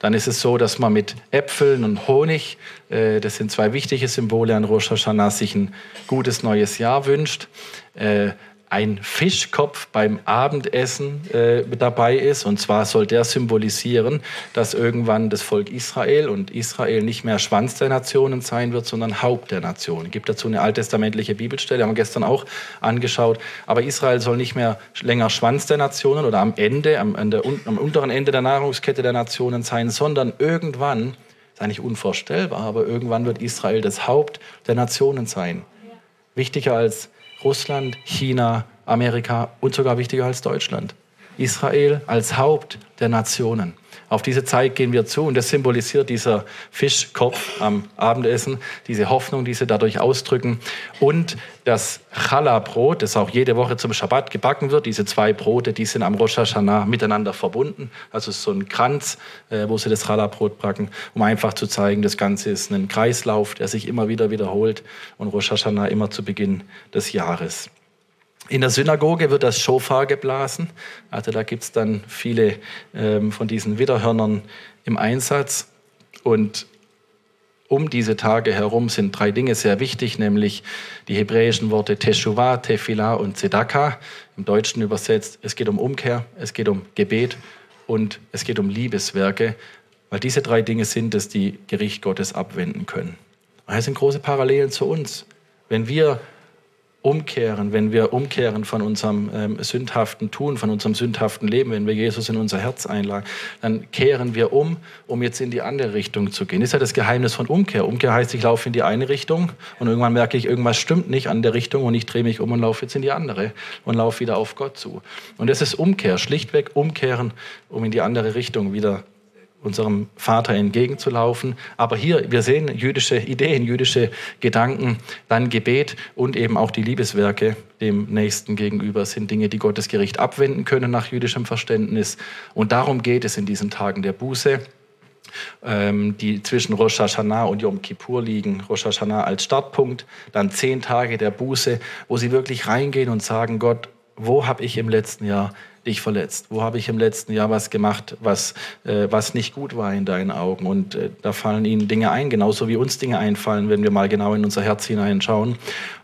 Dann ist es so, dass man mit Äpfeln und Honig, äh, das sind zwei wichtige Symbole an Rosh Hashanah, sich ein gutes neues Jahr wünscht. Äh, ein Fischkopf beim Abendessen äh, dabei ist. Und zwar soll der symbolisieren, dass irgendwann das Volk Israel und Israel nicht mehr Schwanz der Nationen sein wird, sondern Haupt der Nationen. Es gibt dazu eine alttestamentliche Bibelstelle, haben wir gestern auch angeschaut. Aber Israel soll nicht mehr länger Schwanz der Nationen oder am Ende, am, der, am unteren Ende der Nahrungskette der Nationen sein, sondern irgendwann, ist eigentlich unvorstellbar, aber irgendwann wird Israel das Haupt der Nationen sein. Wichtiger als Russland, China, Amerika und sogar wichtiger als Deutschland. Israel als Haupt der Nationen. Auf diese Zeit gehen wir zu und das symbolisiert dieser Fischkopf am Abendessen, diese Hoffnung, die sie dadurch ausdrücken. Und das Challah-Brot, das auch jede Woche zum Schabbat gebacken wird, diese zwei Brote, die sind am Rosh Hashanah miteinander verbunden. Also so ein Kranz, äh, wo sie das Challah-Brot backen, um einfach zu zeigen, das Ganze ist ein Kreislauf, der sich immer wieder wiederholt und Rosh Hashanah immer zu Beginn des Jahres. In der Synagoge wird das Shofar geblasen. Also da gibt es dann viele ähm, von diesen Widderhörnern im Einsatz. Und um diese Tage herum sind drei Dinge sehr wichtig, nämlich die hebräischen Worte Teshuvah, Tefillah und Zedakah. Im Deutschen übersetzt, es geht um Umkehr, es geht um Gebet und es geht um Liebeswerke, weil diese drei Dinge sind es, die Gericht Gottes abwenden können. Das sind große Parallelen zu uns. Wenn wir umkehren, wenn wir umkehren von unserem ähm, sündhaften Tun, von unserem sündhaften Leben, wenn wir Jesus in unser Herz einladen, dann kehren wir um, um jetzt in die andere Richtung zu gehen. Das ist ja das Geheimnis von Umkehr. Umkehr heißt, ich laufe in die eine Richtung und irgendwann merke ich, irgendwas stimmt nicht an der Richtung und ich drehe mich um und laufe jetzt in die andere und laufe wieder auf Gott zu. Und das ist Umkehr, schlichtweg umkehren, um in die andere Richtung wieder unserem Vater entgegenzulaufen. Aber hier, wir sehen jüdische Ideen, jüdische Gedanken, dann Gebet und eben auch die Liebeswerke dem Nächsten gegenüber sind Dinge, die Gottes Gericht abwenden können nach jüdischem Verständnis. Und darum geht es in diesen Tagen der Buße ähm, die zwischen Rosh Hashanah und Yom Kippur liegen. Rosh Hashanah als Startpunkt, dann zehn Tage der Buße, wo sie wirklich reingehen und sagen, Gott, wo habe ich im letzten Jahr dich verletzt? Wo habe ich im letzten Jahr was gemacht, was, äh, was nicht gut war in deinen Augen? Und äh, da fallen ihnen Dinge ein, genauso wie uns Dinge einfallen, wenn wir mal genau in unser Herz hineinschauen.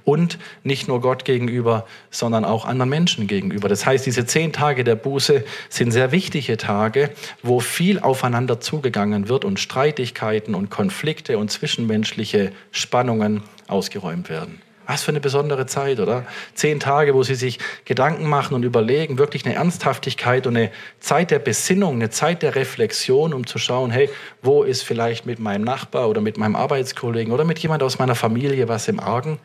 Und nicht nur Gott gegenüber, sondern auch anderen Menschen gegenüber. Das heißt, diese zehn Tage der Buße sind sehr wichtige Tage, wo viel aufeinander zugegangen wird und Streitigkeiten und Konflikte und zwischenmenschliche Spannungen ausgeräumt werden. Was für eine besondere Zeit, oder? Zehn Tage, wo sie sich Gedanken machen und überlegen, wirklich eine Ernsthaftigkeit und eine Zeit der Besinnung, eine Zeit der Reflexion, um zu schauen, hey, wo ist vielleicht mit meinem Nachbar oder mit meinem Arbeitskollegen oder mit jemand aus meiner Familie was im Argen?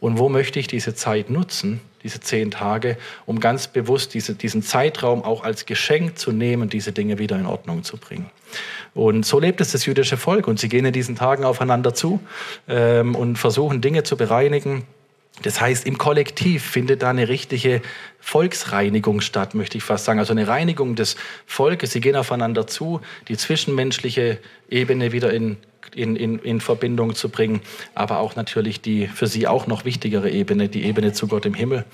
Und wo möchte ich diese Zeit nutzen, diese zehn Tage, um ganz bewusst diese, diesen Zeitraum auch als Geschenk zu nehmen, diese Dinge wieder in Ordnung zu bringen? Und so lebt es das jüdische Volk. Und sie gehen in diesen Tagen aufeinander zu ähm, und versuchen Dinge zu bereinigen. Das heißt, im Kollektiv findet da eine richtige Volksreinigung statt, möchte ich fast sagen. Also eine Reinigung des Volkes. Sie gehen aufeinander zu, die zwischenmenschliche Ebene wieder in in, in, in Verbindung zu bringen, aber auch natürlich die für sie auch noch wichtigere Ebene, die Ebene zu Gott im Himmel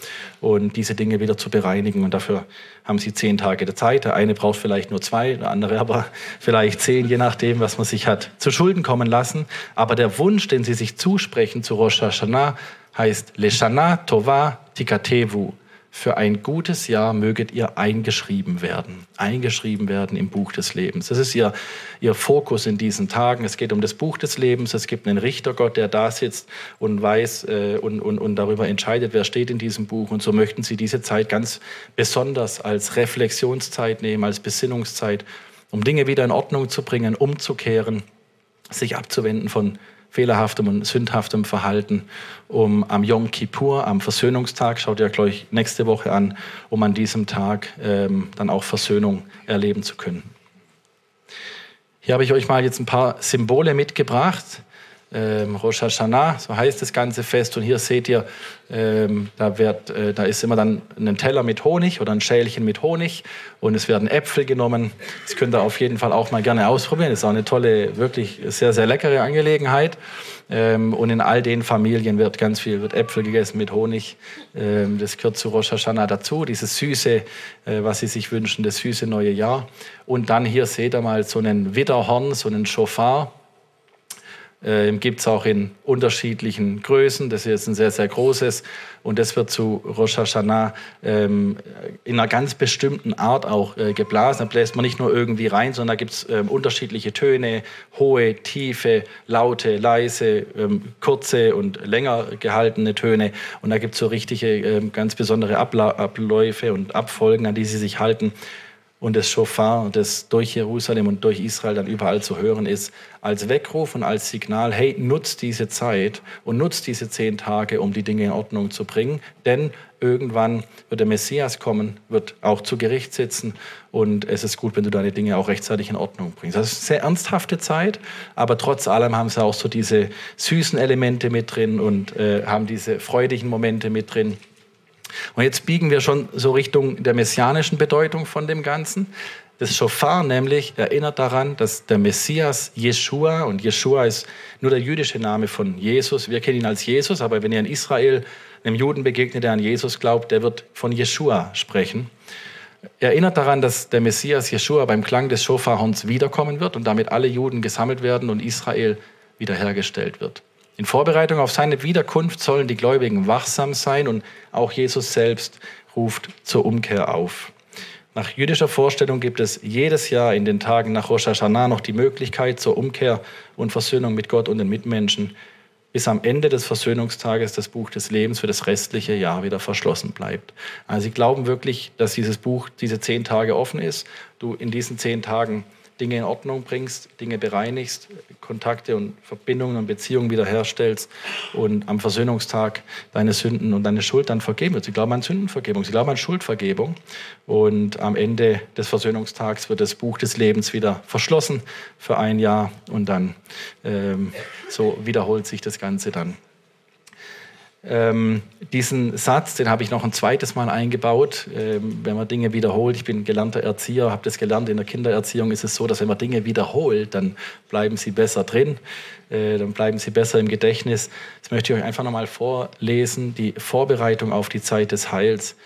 und diese Dinge wieder zu bereinigen. Und dafür haben sie zehn Tage der Zeit. Der eine braucht vielleicht nur zwei, der andere aber vielleicht zehn, je nachdem, was man sich hat zu Schulden kommen lassen. Aber der Wunsch, den sie sich zusprechen zu Rosh Hashanah, heißt Leshana Tova Tikatevu für ein gutes Jahr möget ihr eingeschrieben werden, eingeschrieben werden im Buch des Lebens. Das ist ihr, ihr Fokus in diesen Tagen. Es geht um das Buch des Lebens. Es gibt einen Richtergott, der da sitzt und weiß äh, und, und, und darüber entscheidet, wer steht in diesem Buch. Und so möchten sie diese Zeit ganz besonders als Reflexionszeit nehmen, als Besinnungszeit, um Dinge wieder in Ordnung zu bringen, umzukehren, sich abzuwenden von fehlerhaftem und sündhaftem Verhalten, um am Yom Kippur, am Versöhnungstag, schaut ihr gleich nächste Woche an, um an diesem Tag ähm, dann auch Versöhnung erleben zu können. Hier habe ich euch mal jetzt ein paar Symbole mitgebracht ähm, Rosh Hashanah, so heißt das ganze Fest. Und hier seht ihr, ähm, da, wird, äh, da ist immer dann ein Teller mit Honig oder ein Schälchen mit Honig und es werden Äpfel genommen. Das könnt ihr auf jeden Fall auch mal gerne ausprobieren. Das ist auch eine tolle, wirklich sehr, sehr leckere Angelegenheit. Ähm, und in all den Familien wird ganz viel wird Äpfel gegessen mit Honig. Ähm, das gehört zu Rosh Hashanah dazu, dieses süße, äh, was sie sich wünschen, das süße neue Jahr. Und dann hier seht ihr mal so einen Widderhorn, so einen Schofar. Ähm, Gibt es auch in unterschiedlichen Größen. Das ist ein sehr, sehr großes. Und das wird zu Rosh Hashanah ähm, in einer ganz bestimmten Art auch äh, geblasen. Da bläst man nicht nur irgendwie rein, sondern da gibt es ähm, unterschiedliche Töne, hohe, tiefe, laute, leise, ähm, kurze und länger gehaltene Töne. Und da gibt es so richtige, ähm, ganz besondere Abla Abläufe und Abfolgen, an die sie sich halten und das Schofar, das durch Jerusalem und durch Israel dann überall zu hören ist, als Weckruf und als Signal, hey, nutzt diese Zeit und nutzt diese zehn Tage, um die Dinge in Ordnung zu bringen, denn irgendwann wird der Messias kommen, wird auch zu Gericht sitzen und es ist gut, wenn du deine Dinge auch rechtzeitig in Ordnung bringst. Das ist eine sehr ernsthafte Zeit, aber trotz allem haben sie auch so diese süßen Elemente mit drin und äh, haben diese freudigen Momente mit drin. Und jetzt biegen wir schon so Richtung der messianischen Bedeutung von dem Ganzen. Das Schofar nämlich erinnert daran, dass der Messias Jeshua, und Jeshua ist nur der jüdische Name von Jesus, wir kennen ihn als Jesus, aber wenn ihr in Israel einem Juden begegnet, der an Jesus glaubt, der wird von Jeshua sprechen. Er erinnert daran, dass der Messias Jeshua beim Klang des Schofarhorns wiederkommen wird und damit alle Juden gesammelt werden und Israel wiederhergestellt wird. In Vorbereitung auf seine Wiederkunft sollen die Gläubigen wachsam sein und auch Jesus selbst ruft zur Umkehr auf. Nach jüdischer Vorstellung gibt es jedes Jahr in den Tagen nach Rosh Hashanah noch die Möglichkeit zur Umkehr und Versöhnung mit Gott und den Mitmenschen, bis am Ende des Versöhnungstages das Buch des Lebens für das restliche Jahr wieder verschlossen bleibt. Also sie glauben wirklich, dass dieses Buch diese zehn Tage offen ist. Du in diesen zehn Tagen Dinge in Ordnung bringst, Dinge bereinigst, Kontakte und Verbindungen und Beziehungen wiederherstellst und am Versöhnungstag deine Sünden und deine Schuld dann vergeben wird. Sie glauben an Sündenvergebung, sie glauben an Schuldvergebung. Und am Ende des Versöhnungstags wird das Buch des Lebens wieder verschlossen für ein Jahr und dann ähm, so wiederholt sich das Ganze dann. Ähm, diesen Satz, den habe ich noch ein zweites Mal eingebaut, ähm, wenn man Dinge wiederholt. Ich bin gelernter Erzieher, habe das gelernt. In der Kindererziehung ist es so, dass wenn man Dinge wiederholt, dann bleiben sie besser drin, äh, dann bleiben sie besser im Gedächtnis. Das möchte ich euch einfach nochmal vorlesen, die Vorbereitung auf die Zeit des Heils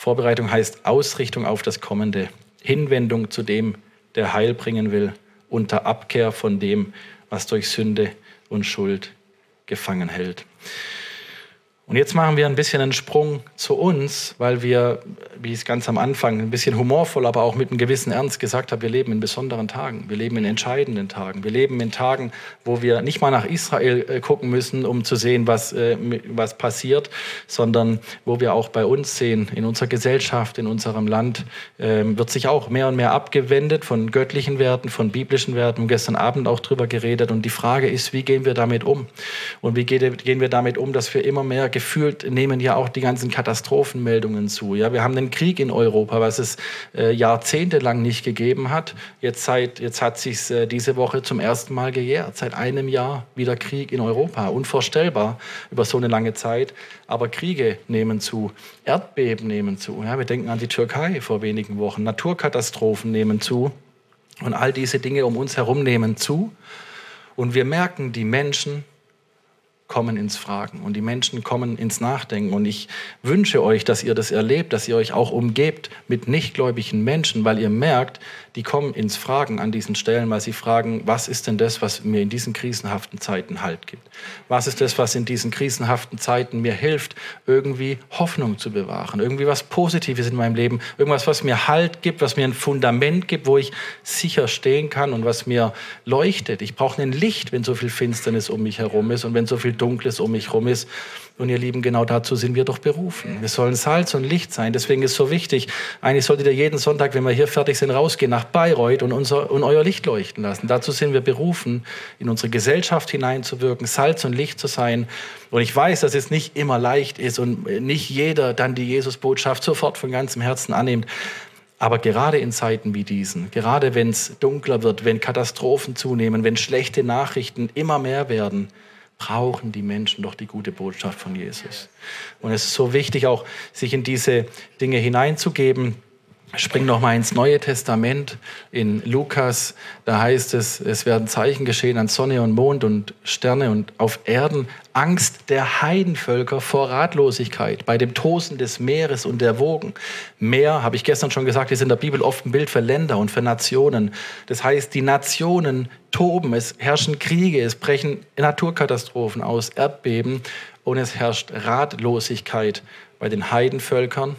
Vorbereitung heißt Ausrichtung auf das Kommende, Hinwendung zu dem, der Heil bringen will, unter Abkehr von dem, was durch Sünde und Schuld gefangen hält. Und jetzt machen wir ein bisschen einen Sprung zu uns, weil wir, wie ich es ganz am Anfang ein bisschen humorvoll, aber auch mit einem gewissen Ernst gesagt habe, wir leben in besonderen Tagen, wir leben in entscheidenden Tagen, wir leben in Tagen, wo wir nicht mal nach Israel äh, gucken müssen, um zu sehen, was, äh, was passiert, sondern wo wir auch bei uns sehen, in unserer Gesellschaft, in unserem Land, äh, wird sich auch mehr und mehr abgewendet von göttlichen Werten, von biblischen Werten. Gestern Abend auch drüber geredet und die Frage ist, wie gehen wir damit um? Und wie gehen wir damit um, dass wir immer mehr gefühlt nehmen ja auch die ganzen Katastrophenmeldungen zu. Ja, wir haben einen Krieg in Europa, was es äh, jahrzehntelang nicht gegeben hat. Jetzt, seit, jetzt hat sich äh, diese Woche zum ersten Mal gejährt. Seit einem Jahr wieder Krieg in Europa. Unvorstellbar über so eine lange Zeit. Aber Kriege nehmen zu, Erdbeben nehmen zu. Ja, wir denken an die Türkei vor wenigen Wochen. Naturkatastrophen nehmen zu. Und all diese Dinge um uns herum nehmen zu. Und wir merken, die Menschen kommen ins Fragen und die Menschen kommen ins Nachdenken. Und ich wünsche euch, dass ihr das erlebt, dass ihr euch auch umgebt mit nichtgläubigen Menschen, weil ihr merkt, die kommen ins Fragen an diesen Stellen, weil sie fragen, was ist denn das, was mir in diesen krisenhaften Zeiten Halt gibt? Was ist das, was in diesen krisenhaften Zeiten mir hilft, irgendwie Hoffnung zu bewahren, irgendwie was Positives in meinem Leben, irgendwas, was mir Halt gibt, was mir ein Fundament gibt, wo ich sicher stehen kann und was mir leuchtet. Ich brauche ein Licht, wenn so viel Finsternis um mich herum ist und wenn so viel Dunkles um mich herum ist. Und ihr Lieben, genau dazu sind wir doch berufen. Wir sollen Salz und Licht sein. Deswegen ist es so wichtig. Eigentlich solltet ihr jeden Sonntag, wenn wir hier fertig sind, rausgehen nach Bayreuth und, unser, und euer Licht leuchten lassen. Dazu sind wir berufen, in unsere Gesellschaft hineinzuwirken, Salz und Licht zu sein. Und ich weiß, dass es nicht immer leicht ist und nicht jeder dann die Jesusbotschaft sofort von ganzem Herzen annimmt. Aber gerade in Zeiten wie diesen, gerade wenn es dunkler wird, wenn Katastrophen zunehmen, wenn schlechte Nachrichten immer mehr werden, brauchen die Menschen doch die gute Botschaft von Jesus. Und es ist so wichtig, auch sich in diese Dinge hineinzugeben. Spring noch mal ins Neue Testament in Lukas. Da heißt es, es werden Zeichen geschehen an Sonne und Mond und Sterne und auf Erden Angst der Heidenvölker vor Ratlosigkeit bei dem Tosen des Meeres und der Wogen. Meer, habe ich gestern schon gesagt, ist in der Bibel oft ein Bild für Länder und für Nationen. Das heißt, die Nationen toben, es herrschen Kriege, es brechen Naturkatastrophen aus, Erdbeben und es herrscht Ratlosigkeit bei den Heidenvölkern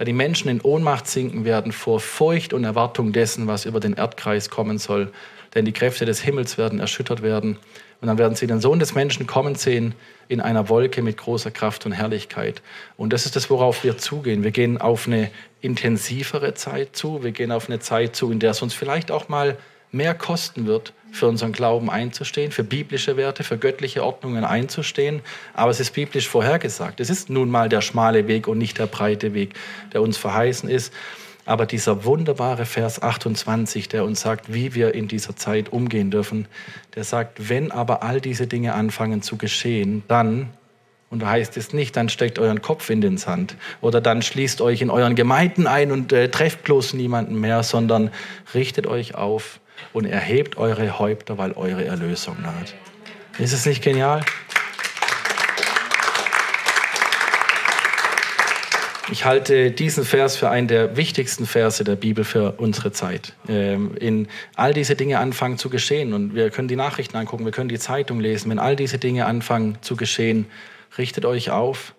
da die Menschen in Ohnmacht sinken werden vor Furcht und Erwartung dessen, was über den Erdkreis kommen soll. Denn die Kräfte des Himmels werden erschüttert werden. Und dann werden sie den Sohn des Menschen kommen sehen in einer Wolke mit großer Kraft und Herrlichkeit. Und das ist das, worauf wir zugehen. Wir gehen auf eine intensivere Zeit zu. Wir gehen auf eine Zeit zu, in der es uns vielleicht auch mal mehr kosten wird, für unseren Glauben einzustehen, für biblische Werte, für göttliche Ordnungen einzustehen. Aber es ist biblisch vorhergesagt. Es ist nun mal der schmale Weg und nicht der breite Weg, der uns verheißen ist. Aber dieser wunderbare Vers 28, der uns sagt, wie wir in dieser Zeit umgehen dürfen, der sagt, wenn aber all diese Dinge anfangen zu geschehen, dann, und da heißt es nicht, dann steckt euren Kopf in den Sand oder dann schließt euch in euren Gemeinden ein und äh, trefft bloß niemanden mehr, sondern richtet euch auf und erhebt eure Häupter, weil eure Erlösung naht. Ist es nicht genial? Ich halte diesen Vers für einen der wichtigsten Verse der Bibel für unsere Zeit. Ähm, in all diese Dinge anfangen zu geschehen und wir können die Nachrichten angucken, wir können die Zeitung lesen. Wenn all diese Dinge anfangen zu geschehen, richtet euch auf,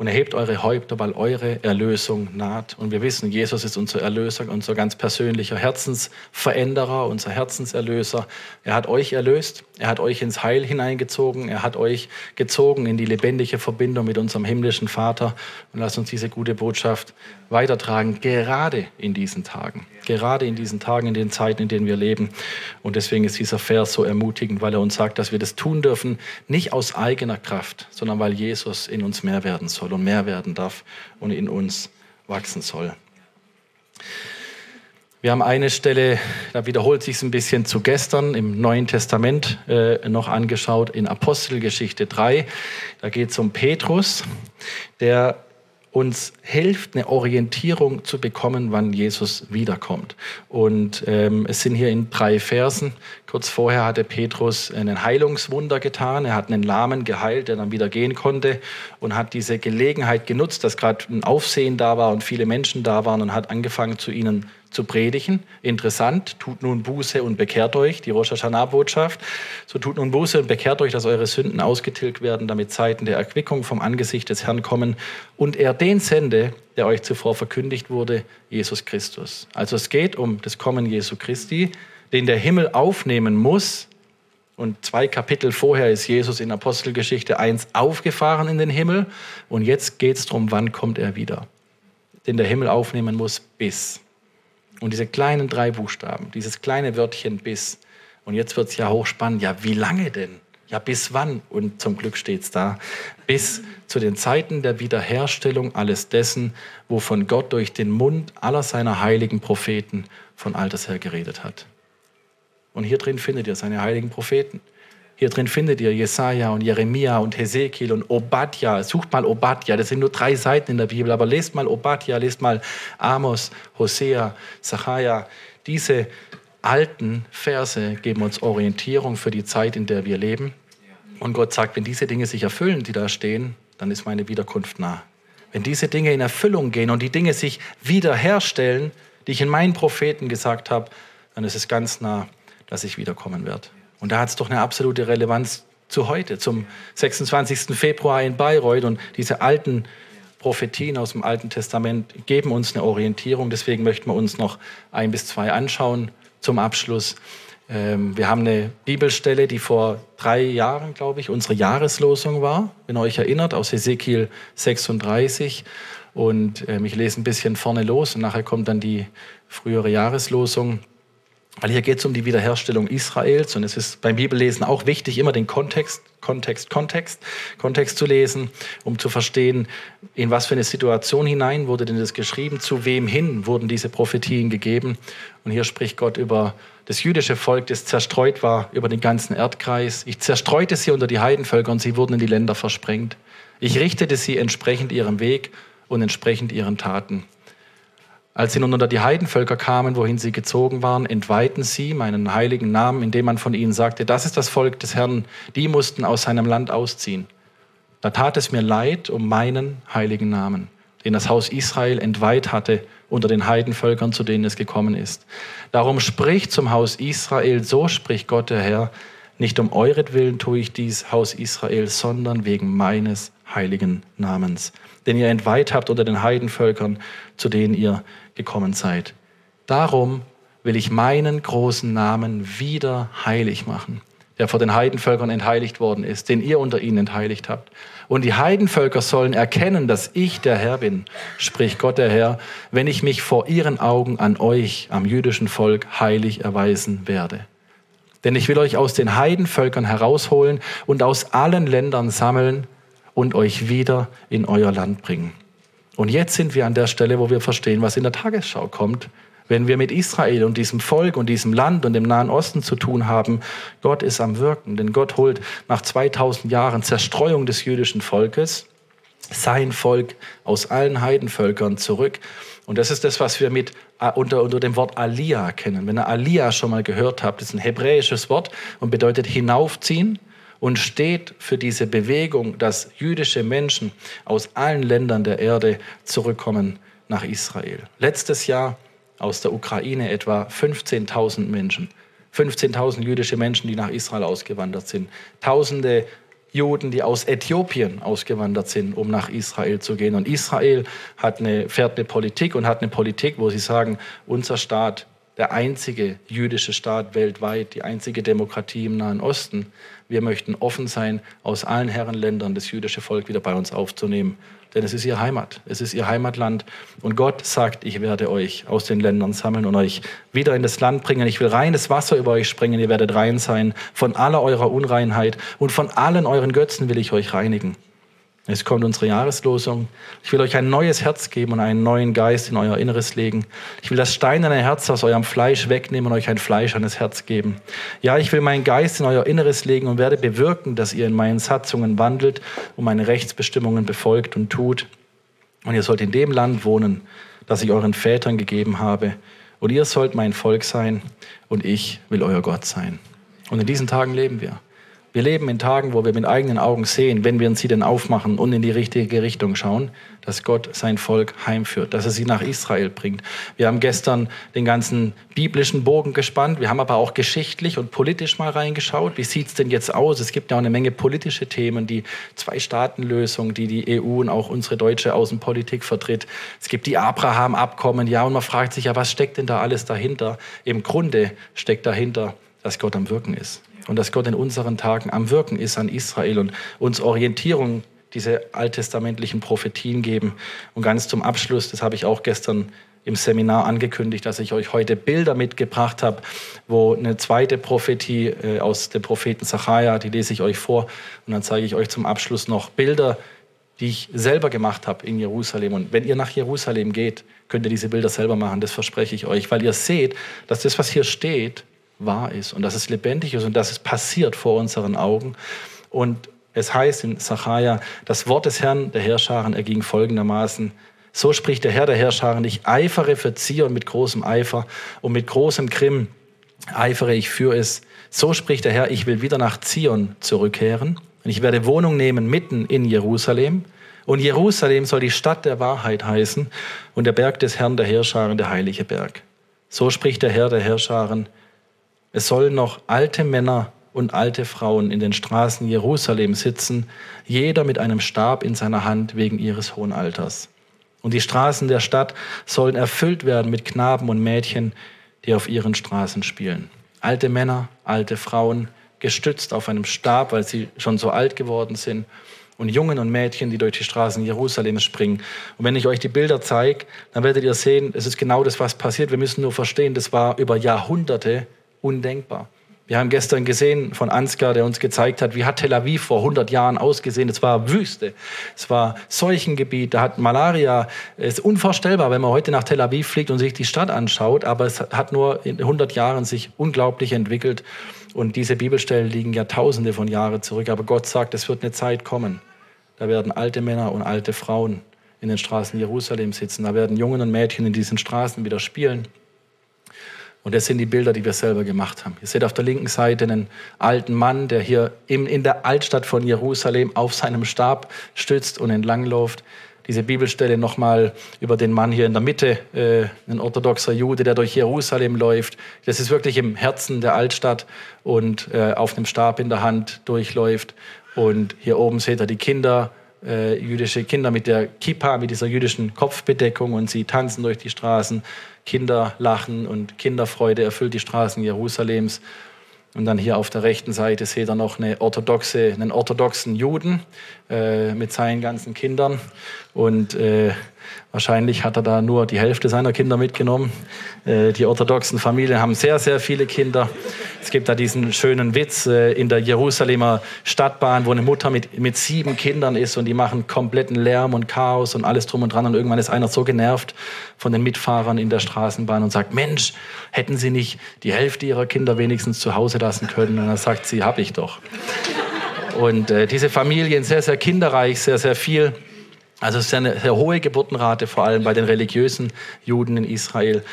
und erhebt eure Häupter, weil eure Erlösung naht. Und wir wissen, Jesus ist unser Erlöser, unser ganz persönlicher Herzensveränderer, unser Herzenserlöser. Er hat euch erlöst, er hat euch ins Heil hineingezogen, er hat euch gezogen in die lebendige Verbindung mit unserem himmlischen Vater. Und lasst uns diese gute Botschaft weitertragen, gerade in diesen Tagen. Gerade in diesen Tagen, in den Zeiten, in denen wir leben. Und deswegen ist dieser Vers so ermutigend, weil er uns sagt, dass wir das tun dürfen, nicht aus eigener Kraft, sondern weil Jesus in uns mehr werden soll und mehr werden darf und in uns wachsen soll. Wir haben eine Stelle, da wiederholt sich es ein bisschen zu gestern im Neuen Testament äh, noch angeschaut, in Apostelgeschichte 3. Da geht es um Petrus, der uns hilft, eine Orientierung zu bekommen, wann Jesus wiederkommt. Und ähm, es sind hier in drei Versen. Kurz vorher hatte Petrus einen Heilungswunder getan. Er hat einen Lahmen geheilt, der dann wieder gehen konnte und hat diese Gelegenheit genutzt, dass gerade ein Aufsehen da war und viele Menschen da waren und hat angefangen, zu ihnen zu predigen. Interessant, tut nun Buße und bekehrt euch, die Rosh Hashanah-Botschaft. So tut nun Buße und bekehrt euch, dass eure Sünden ausgetilgt werden, damit Zeiten der Erquickung vom Angesicht des Herrn kommen und er den sende, der euch zuvor verkündigt wurde, Jesus Christus. Also es geht um das Kommen Jesu Christi, den der Himmel aufnehmen muss. Und zwei Kapitel vorher ist Jesus in Apostelgeschichte 1 aufgefahren in den Himmel. Und jetzt geht es darum, wann kommt er wieder. Den der Himmel aufnehmen muss bis. Und diese kleinen drei Buchstaben, dieses kleine Wörtchen bis. Und jetzt wird es ja hochspannend. Ja, wie lange denn? Ja, bis wann? Und zum Glück steht es da. Bis zu den Zeiten der Wiederherstellung alles dessen, wovon Gott durch den Mund aller seiner heiligen Propheten von alters her geredet hat. Und hier drin findet ihr seine heiligen Propheten. Hier drin findet ihr Jesaja und Jeremia und Hesekiel und Obadja. Sucht mal Obadja, das sind nur drei Seiten in der Bibel, aber lest mal Obadja, lest mal Amos, Hosea, Zachariah. Diese alten Verse geben uns Orientierung für die Zeit, in der wir leben. Und Gott sagt, wenn diese Dinge sich erfüllen, die da stehen, dann ist meine Wiederkunft nah. Wenn diese Dinge in Erfüllung gehen und die Dinge sich wiederherstellen, die ich in meinen Propheten gesagt habe, dann ist es ganz nah, dass ich wiederkommen werde. Und da hat es doch eine absolute Relevanz zu heute, zum 26. Februar in Bayreuth. Und diese alten Prophetien aus dem Alten Testament geben uns eine Orientierung. Deswegen möchten wir uns noch ein bis zwei anschauen zum Abschluss. Ähm, wir haben eine Bibelstelle, die vor drei Jahren, glaube ich, unsere Jahreslosung war, wenn ihr euch erinnert, aus Ezekiel 36. Und ähm, ich lese ein bisschen vorne los und nachher kommt dann die frühere Jahreslosung. Weil hier geht es um die Wiederherstellung Israels und es ist beim Bibellesen auch wichtig, immer den Kontext, Kontext, Kontext, Kontext zu lesen, um zu verstehen, in was für eine Situation hinein wurde denn das geschrieben, zu wem hin wurden diese Prophetien gegeben. Und hier spricht Gott über das jüdische Volk, das zerstreut war über den ganzen Erdkreis. Ich zerstreute sie unter die Heidenvölker und sie wurden in die Länder versprengt. Ich richtete sie entsprechend ihrem Weg und entsprechend ihren Taten. Als sie nun unter die Heidenvölker kamen, wohin sie gezogen waren, entweihten sie meinen heiligen Namen, indem man von ihnen sagte, das ist das Volk des Herrn, die mussten aus seinem Land ausziehen. Da tat es mir leid um meinen heiligen Namen, den das Haus Israel entweiht hatte unter den Heidenvölkern, zu denen es gekommen ist. Darum spricht zum Haus Israel, so spricht Gott der Herr, nicht um euretwillen tue ich dies, Haus Israel, sondern wegen meines heiligen Namens, den ihr entweiht habt unter den Heidenvölkern, zu denen ihr gekommen seid. Darum will ich meinen großen Namen wieder heilig machen, der vor den Heidenvölkern entheiligt worden ist, den ihr unter ihnen entheiligt habt. Und die Heidenvölker sollen erkennen, dass ich der Herr bin, spricht Gott der Herr, wenn ich mich vor ihren Augen an euch, am jüdischen Volk, heilig erweisen werde. Denn ich will euch aus den Heidenvölkern herausholen und aus allen Ländern sammeln und euch wieder in euer Land bringen. Und jetzt sind wir an der Stelle, wo wir verstehen, was in der Tagesschau kommt, wenn wir mit Israel und diesem Volk und diesem Land und dem Nahen Osten zu tun haben. Gott ist am Wirken, denn Gott holt nach 2000 Jahren Zerstreuung des jüdischen Volkes sein Volk aus allen Heidenvölkern zurück. Und das ist das, was wir mit, äh, unter, unter dem Wort Aliyah kennen. Wenn ihr Aliyah schon mal gehört habt, ist ein hebräisches Wort und bedeutet hinaufziehen und steht für diese Bewegung, dass jüdische Menschen aus allen Ländern der Erde zurückkommen nach Israel. Letztes Jahr aus der Ukraine etwa 15.000 Menschen. 15.000 jüdische Menschen, die nach Israel ausgewandert sind. Tausende Juden, die aus Äthiopien ausgewandert sind, um nach Israel zu gehen. Und Israel hat eine, fährt eine Politik und hat eine Politik, wo sie sagen, unser Staat, der einzige jüdische Staat weltweit, die einzige Demokratie im Nahen Osten, wir möchten offen sein, aus allen Herrenländern das jüdische Volk wieder bei uns aufzunehmen. Denn es ist ihr Heimat, es ist ihr Heimatland. Und Gott sagt, ich werde euch aus den Ländern sammeln und euch wieder in das Land bringen. Ich will reines Wasser über euch springen, ihr werdet rein sein. Von aller eurer Unreinheit und von allen euren Götzen will ich euch reinigen. Es kommt unsere Jahreslosung. Ich will euch ein neues Herz geben und einen neuen Geist in euer Inneres legen. Ich will das steinerne Herz aus eurem Fleisch wegnehmen und euch ein fleischernes Herz geben. Ja, ich will meinen Geist in euer Inneres legen und werde bewirken, dass ihr in meinen Satzungen wandelt und meine Rechtsbestimmungen befolgt und tut. Und ihr sollt in dem Land wohnen, das ich euren Vätern gegeben habe. Und ihr sollt mein Volk sein und ich will euer Gott sein. Und in diesen Tagen leben wir. Wir leben in Tagen, wo wir mit eigenen Augen sehen, wenn wir sie denn aufmachen und in die richtige Richtung schauen, dass Gott sein Volk heimführt, dass er sie nach Israel bringt. Wir haben gestern den ganzen biblischen Bogen gespannt. Wir haben aber auch geschichtlich und politisch mal reingeschaut. Wie sieht es denn jetzt aus? Es gibt ja auch eine Menge politische Themen, die Zwei-Staaten-Lösung, die die EU und auch unsere deutsche Außenpolitik vertritt. Es gibt die Abraham-Abkommen. Ja, und man fragt sich ja, was steckt denn da alles dahinter? Im Grunde steckt dahinter, dass Gott am Wirken ist und dass Gott in unseren Tagen am Wirken ist an Israel und uns Orientierung, diese alttestamentlichen Prophetien geben. Und ganz zum Abschluss, das habe ich auch gestern im Seminar angekündigt, dass ich euch heute Bilder mitgebracht habe, wo eine zweite Prophetie äh, aus dem Propheten Zachariah, die lese ich euch vor und dann zeige ich euch zum Abschluss noch Bilder, die ich selber gemacht habe in Jerusalem. Und wenn ihr nach Jerusalem geht, könnt ihr diese Bilder selber machen, das verspreche ich euch, weil ihr seht, dass das, was hier steht, wahr ist und dass es lebendig ist und dass es passiert vor unseren Augen. Und es heißt in Sacharja, das Wort des Herrn der Herrscharen erging folgendermaßen. So spricht der Herr der Herrscharen, ich eifere für Zion mit großem Eifer und mit großem Grimm eifere ich für es. So spricht der Herr, ich will wieder nach Zion zurückkehren und ich werde Wohnung nehmen mitten in Jerusalem. Und Jerusalem soll die Stadt der Wahrheit heißen und der Berg des Herrn der Herrscharen der heilige Berg. So spricht der Herr der Herrscharen, es sollen noch alte Männer und alte Frauen in den Straßen Jerusalem sitzen, jeder mit einem Stab in seiner Hand wegen ihres hohen Alters. Und die Straßen der Stadt sollen erfüllt werden mit Knaben und Mädchen, die auf ihren Straßen spielen. Alte Männer, alte Frauen, gestützt auf einem Stab, weil sie schon so alt geworden sind. Und Jungen und Mädchen, die durch die Straßen Jerusalems springen. Und wenn ich euch die Bilder zeige, dann werdet ihr sehen, es ist genau das, was passiert. Wir müssen nur verstehen, das war über Jahrhunderte undenkbar. Wir haben gestern gesehen von Ansgar, der uns gezeigt hat, wie hat Tel Aviv vor 100 Jahren ausgesehen. Es war Wüste, es war Seuchengebiet, da hat Malaria. Es ist unvorstellbar, wenn man heute nach Tel Aviv fliegt und sich die Stadt anschaut, aber es hat nur in 100 Jahren sich unglaublich entwickelt. Und diese Bibelstellen liegen ja tausende von Jahren zurück. Aber Gott sagt, es wird eine Zeit kommen. Da werden alte Männer und alte Frauen in den Straßen Jerusalem sitzen. Da werden Jungen und Mädchen in diesen Straßen wieder spielen. Und das sind die Bilder, die wir selber gemacht haben. Ihr seht auf der linken Seite einen alten Mann, der hier in der Altstadt von Jerusalem auf seinem Stab stützt und entlangläuft. Diese Bibelstelle nochmal über den Mann hier in der Mitte, äh, ein orthodoxer Jude, der durch Jerusalem läuft. Das ist wirklich im Herzen der Altstadt und äh, auf einem Stab in der Hand durchläuft. Und hier oben seht ihr die Kinder, äh, jüdische Kinder mit der Kippa, mit dieser jüdischen Kopfbedeckung und sie tanzen durch die Straßen. Kinderlachen und Kinderfreude erfüllt die Straßen Jerusalems. Und dann hier auf der rechten Seite seht ihr noch eine orthodoxe, einen orthodoxen Juden äh, mit seinen ganzen Kindern. Und äh, Wahrscheinlich hat er da nur die Hälfte seiner Kinder mitgenommen. Äh, die orthodoxen Familien haben sehr, sehr viele Kinder. Es gibt da diesen schönen Witz äh, in der Jerusalemer Stadtbahn, wo eine Mutter mit, mit sieben Kindern ist und die machen kompletten Lärm und Chaos und alles drum und dran. Und irgendwann ist einer so genervt von den Mitfahrern in der Straßenbahn und sagt, Mensch, hätten Sie nicht die Hälfte Ihrer Kinder wenigstens zu Hause lassen können? Und dann sagt sie, hab ich doch. Und äh, diese Familien, sehr, sehr kinderreich, sehr, sehr viel. Also es ist eine sehr hohe Geburtenrate, vor allem bei den religiösen Juden in Israel.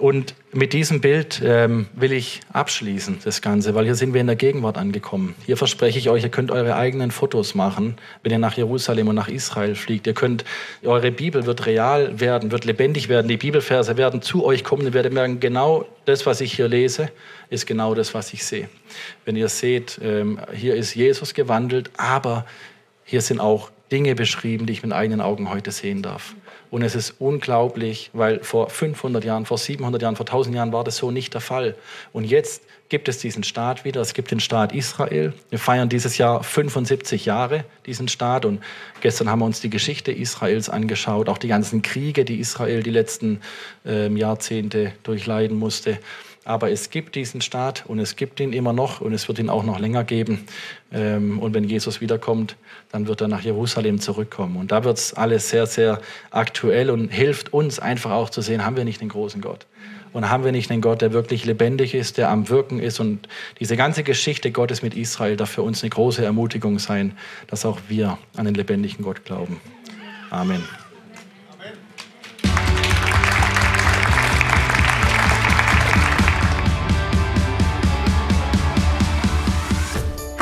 Und mit diesem Bild ähm, will ich abschließen, das Ganze, weil hier sind wir in der Gegenwart angekommen. Hier verspreche ich euch, ihr könnt eure eigenen Fotos machen, wenn ihr nach Jerusalem und nach Israel fliegt. Ihr könnt, eure Bibel wird real werden, wird lebendig werden. Die Bibelverse werden zu euch kommen. Ihr werdet merken, genau das, was ich hier lese, ist genau das, was ich sehe. Wenn ihr seht, ähm, hier ist Jesus gewandelt, aber hier sind auch Dinge beschrieben, die ich mit eigenen Augen heute sehen darf. Und es ist unglaublich, weil vor 500 Jahren, vor 700 Jahren, vor 1000 Jahren war das so nicht der Fall. Und jetzt gibt es diesen Staat wieder. Es gibt den Staat Israel. Wir feiern dieses Jahr 75 Jahre diesen Staat. Und gestern haben wir uns die Geschichte Israels angeschaut, auch die ganzen Kriege, die Israel die letzten äh, Jahrzehnte durchleiden musste. Aber es gibt diesen Staat und es gibt ihn immer noch und es wird ihn auch noch länger geben. Ähm, und wenn Jesus wiederkommt, dann wird er nach Jerusalem zurückkommen. Und da wird es alles sehr, sehr aktuell und hilft uns einfach auch zu sehen, haben wir nicht den großen Gott? Und haben wir nicht einen Gott, der wirklich lebendig ist, der am Wirken ist? Und diese ganze Geschichte Gottes mit Israel darf für uns eine große Ermutigung sein, dass auch wir an den lebendigen Gott glauben. Amen.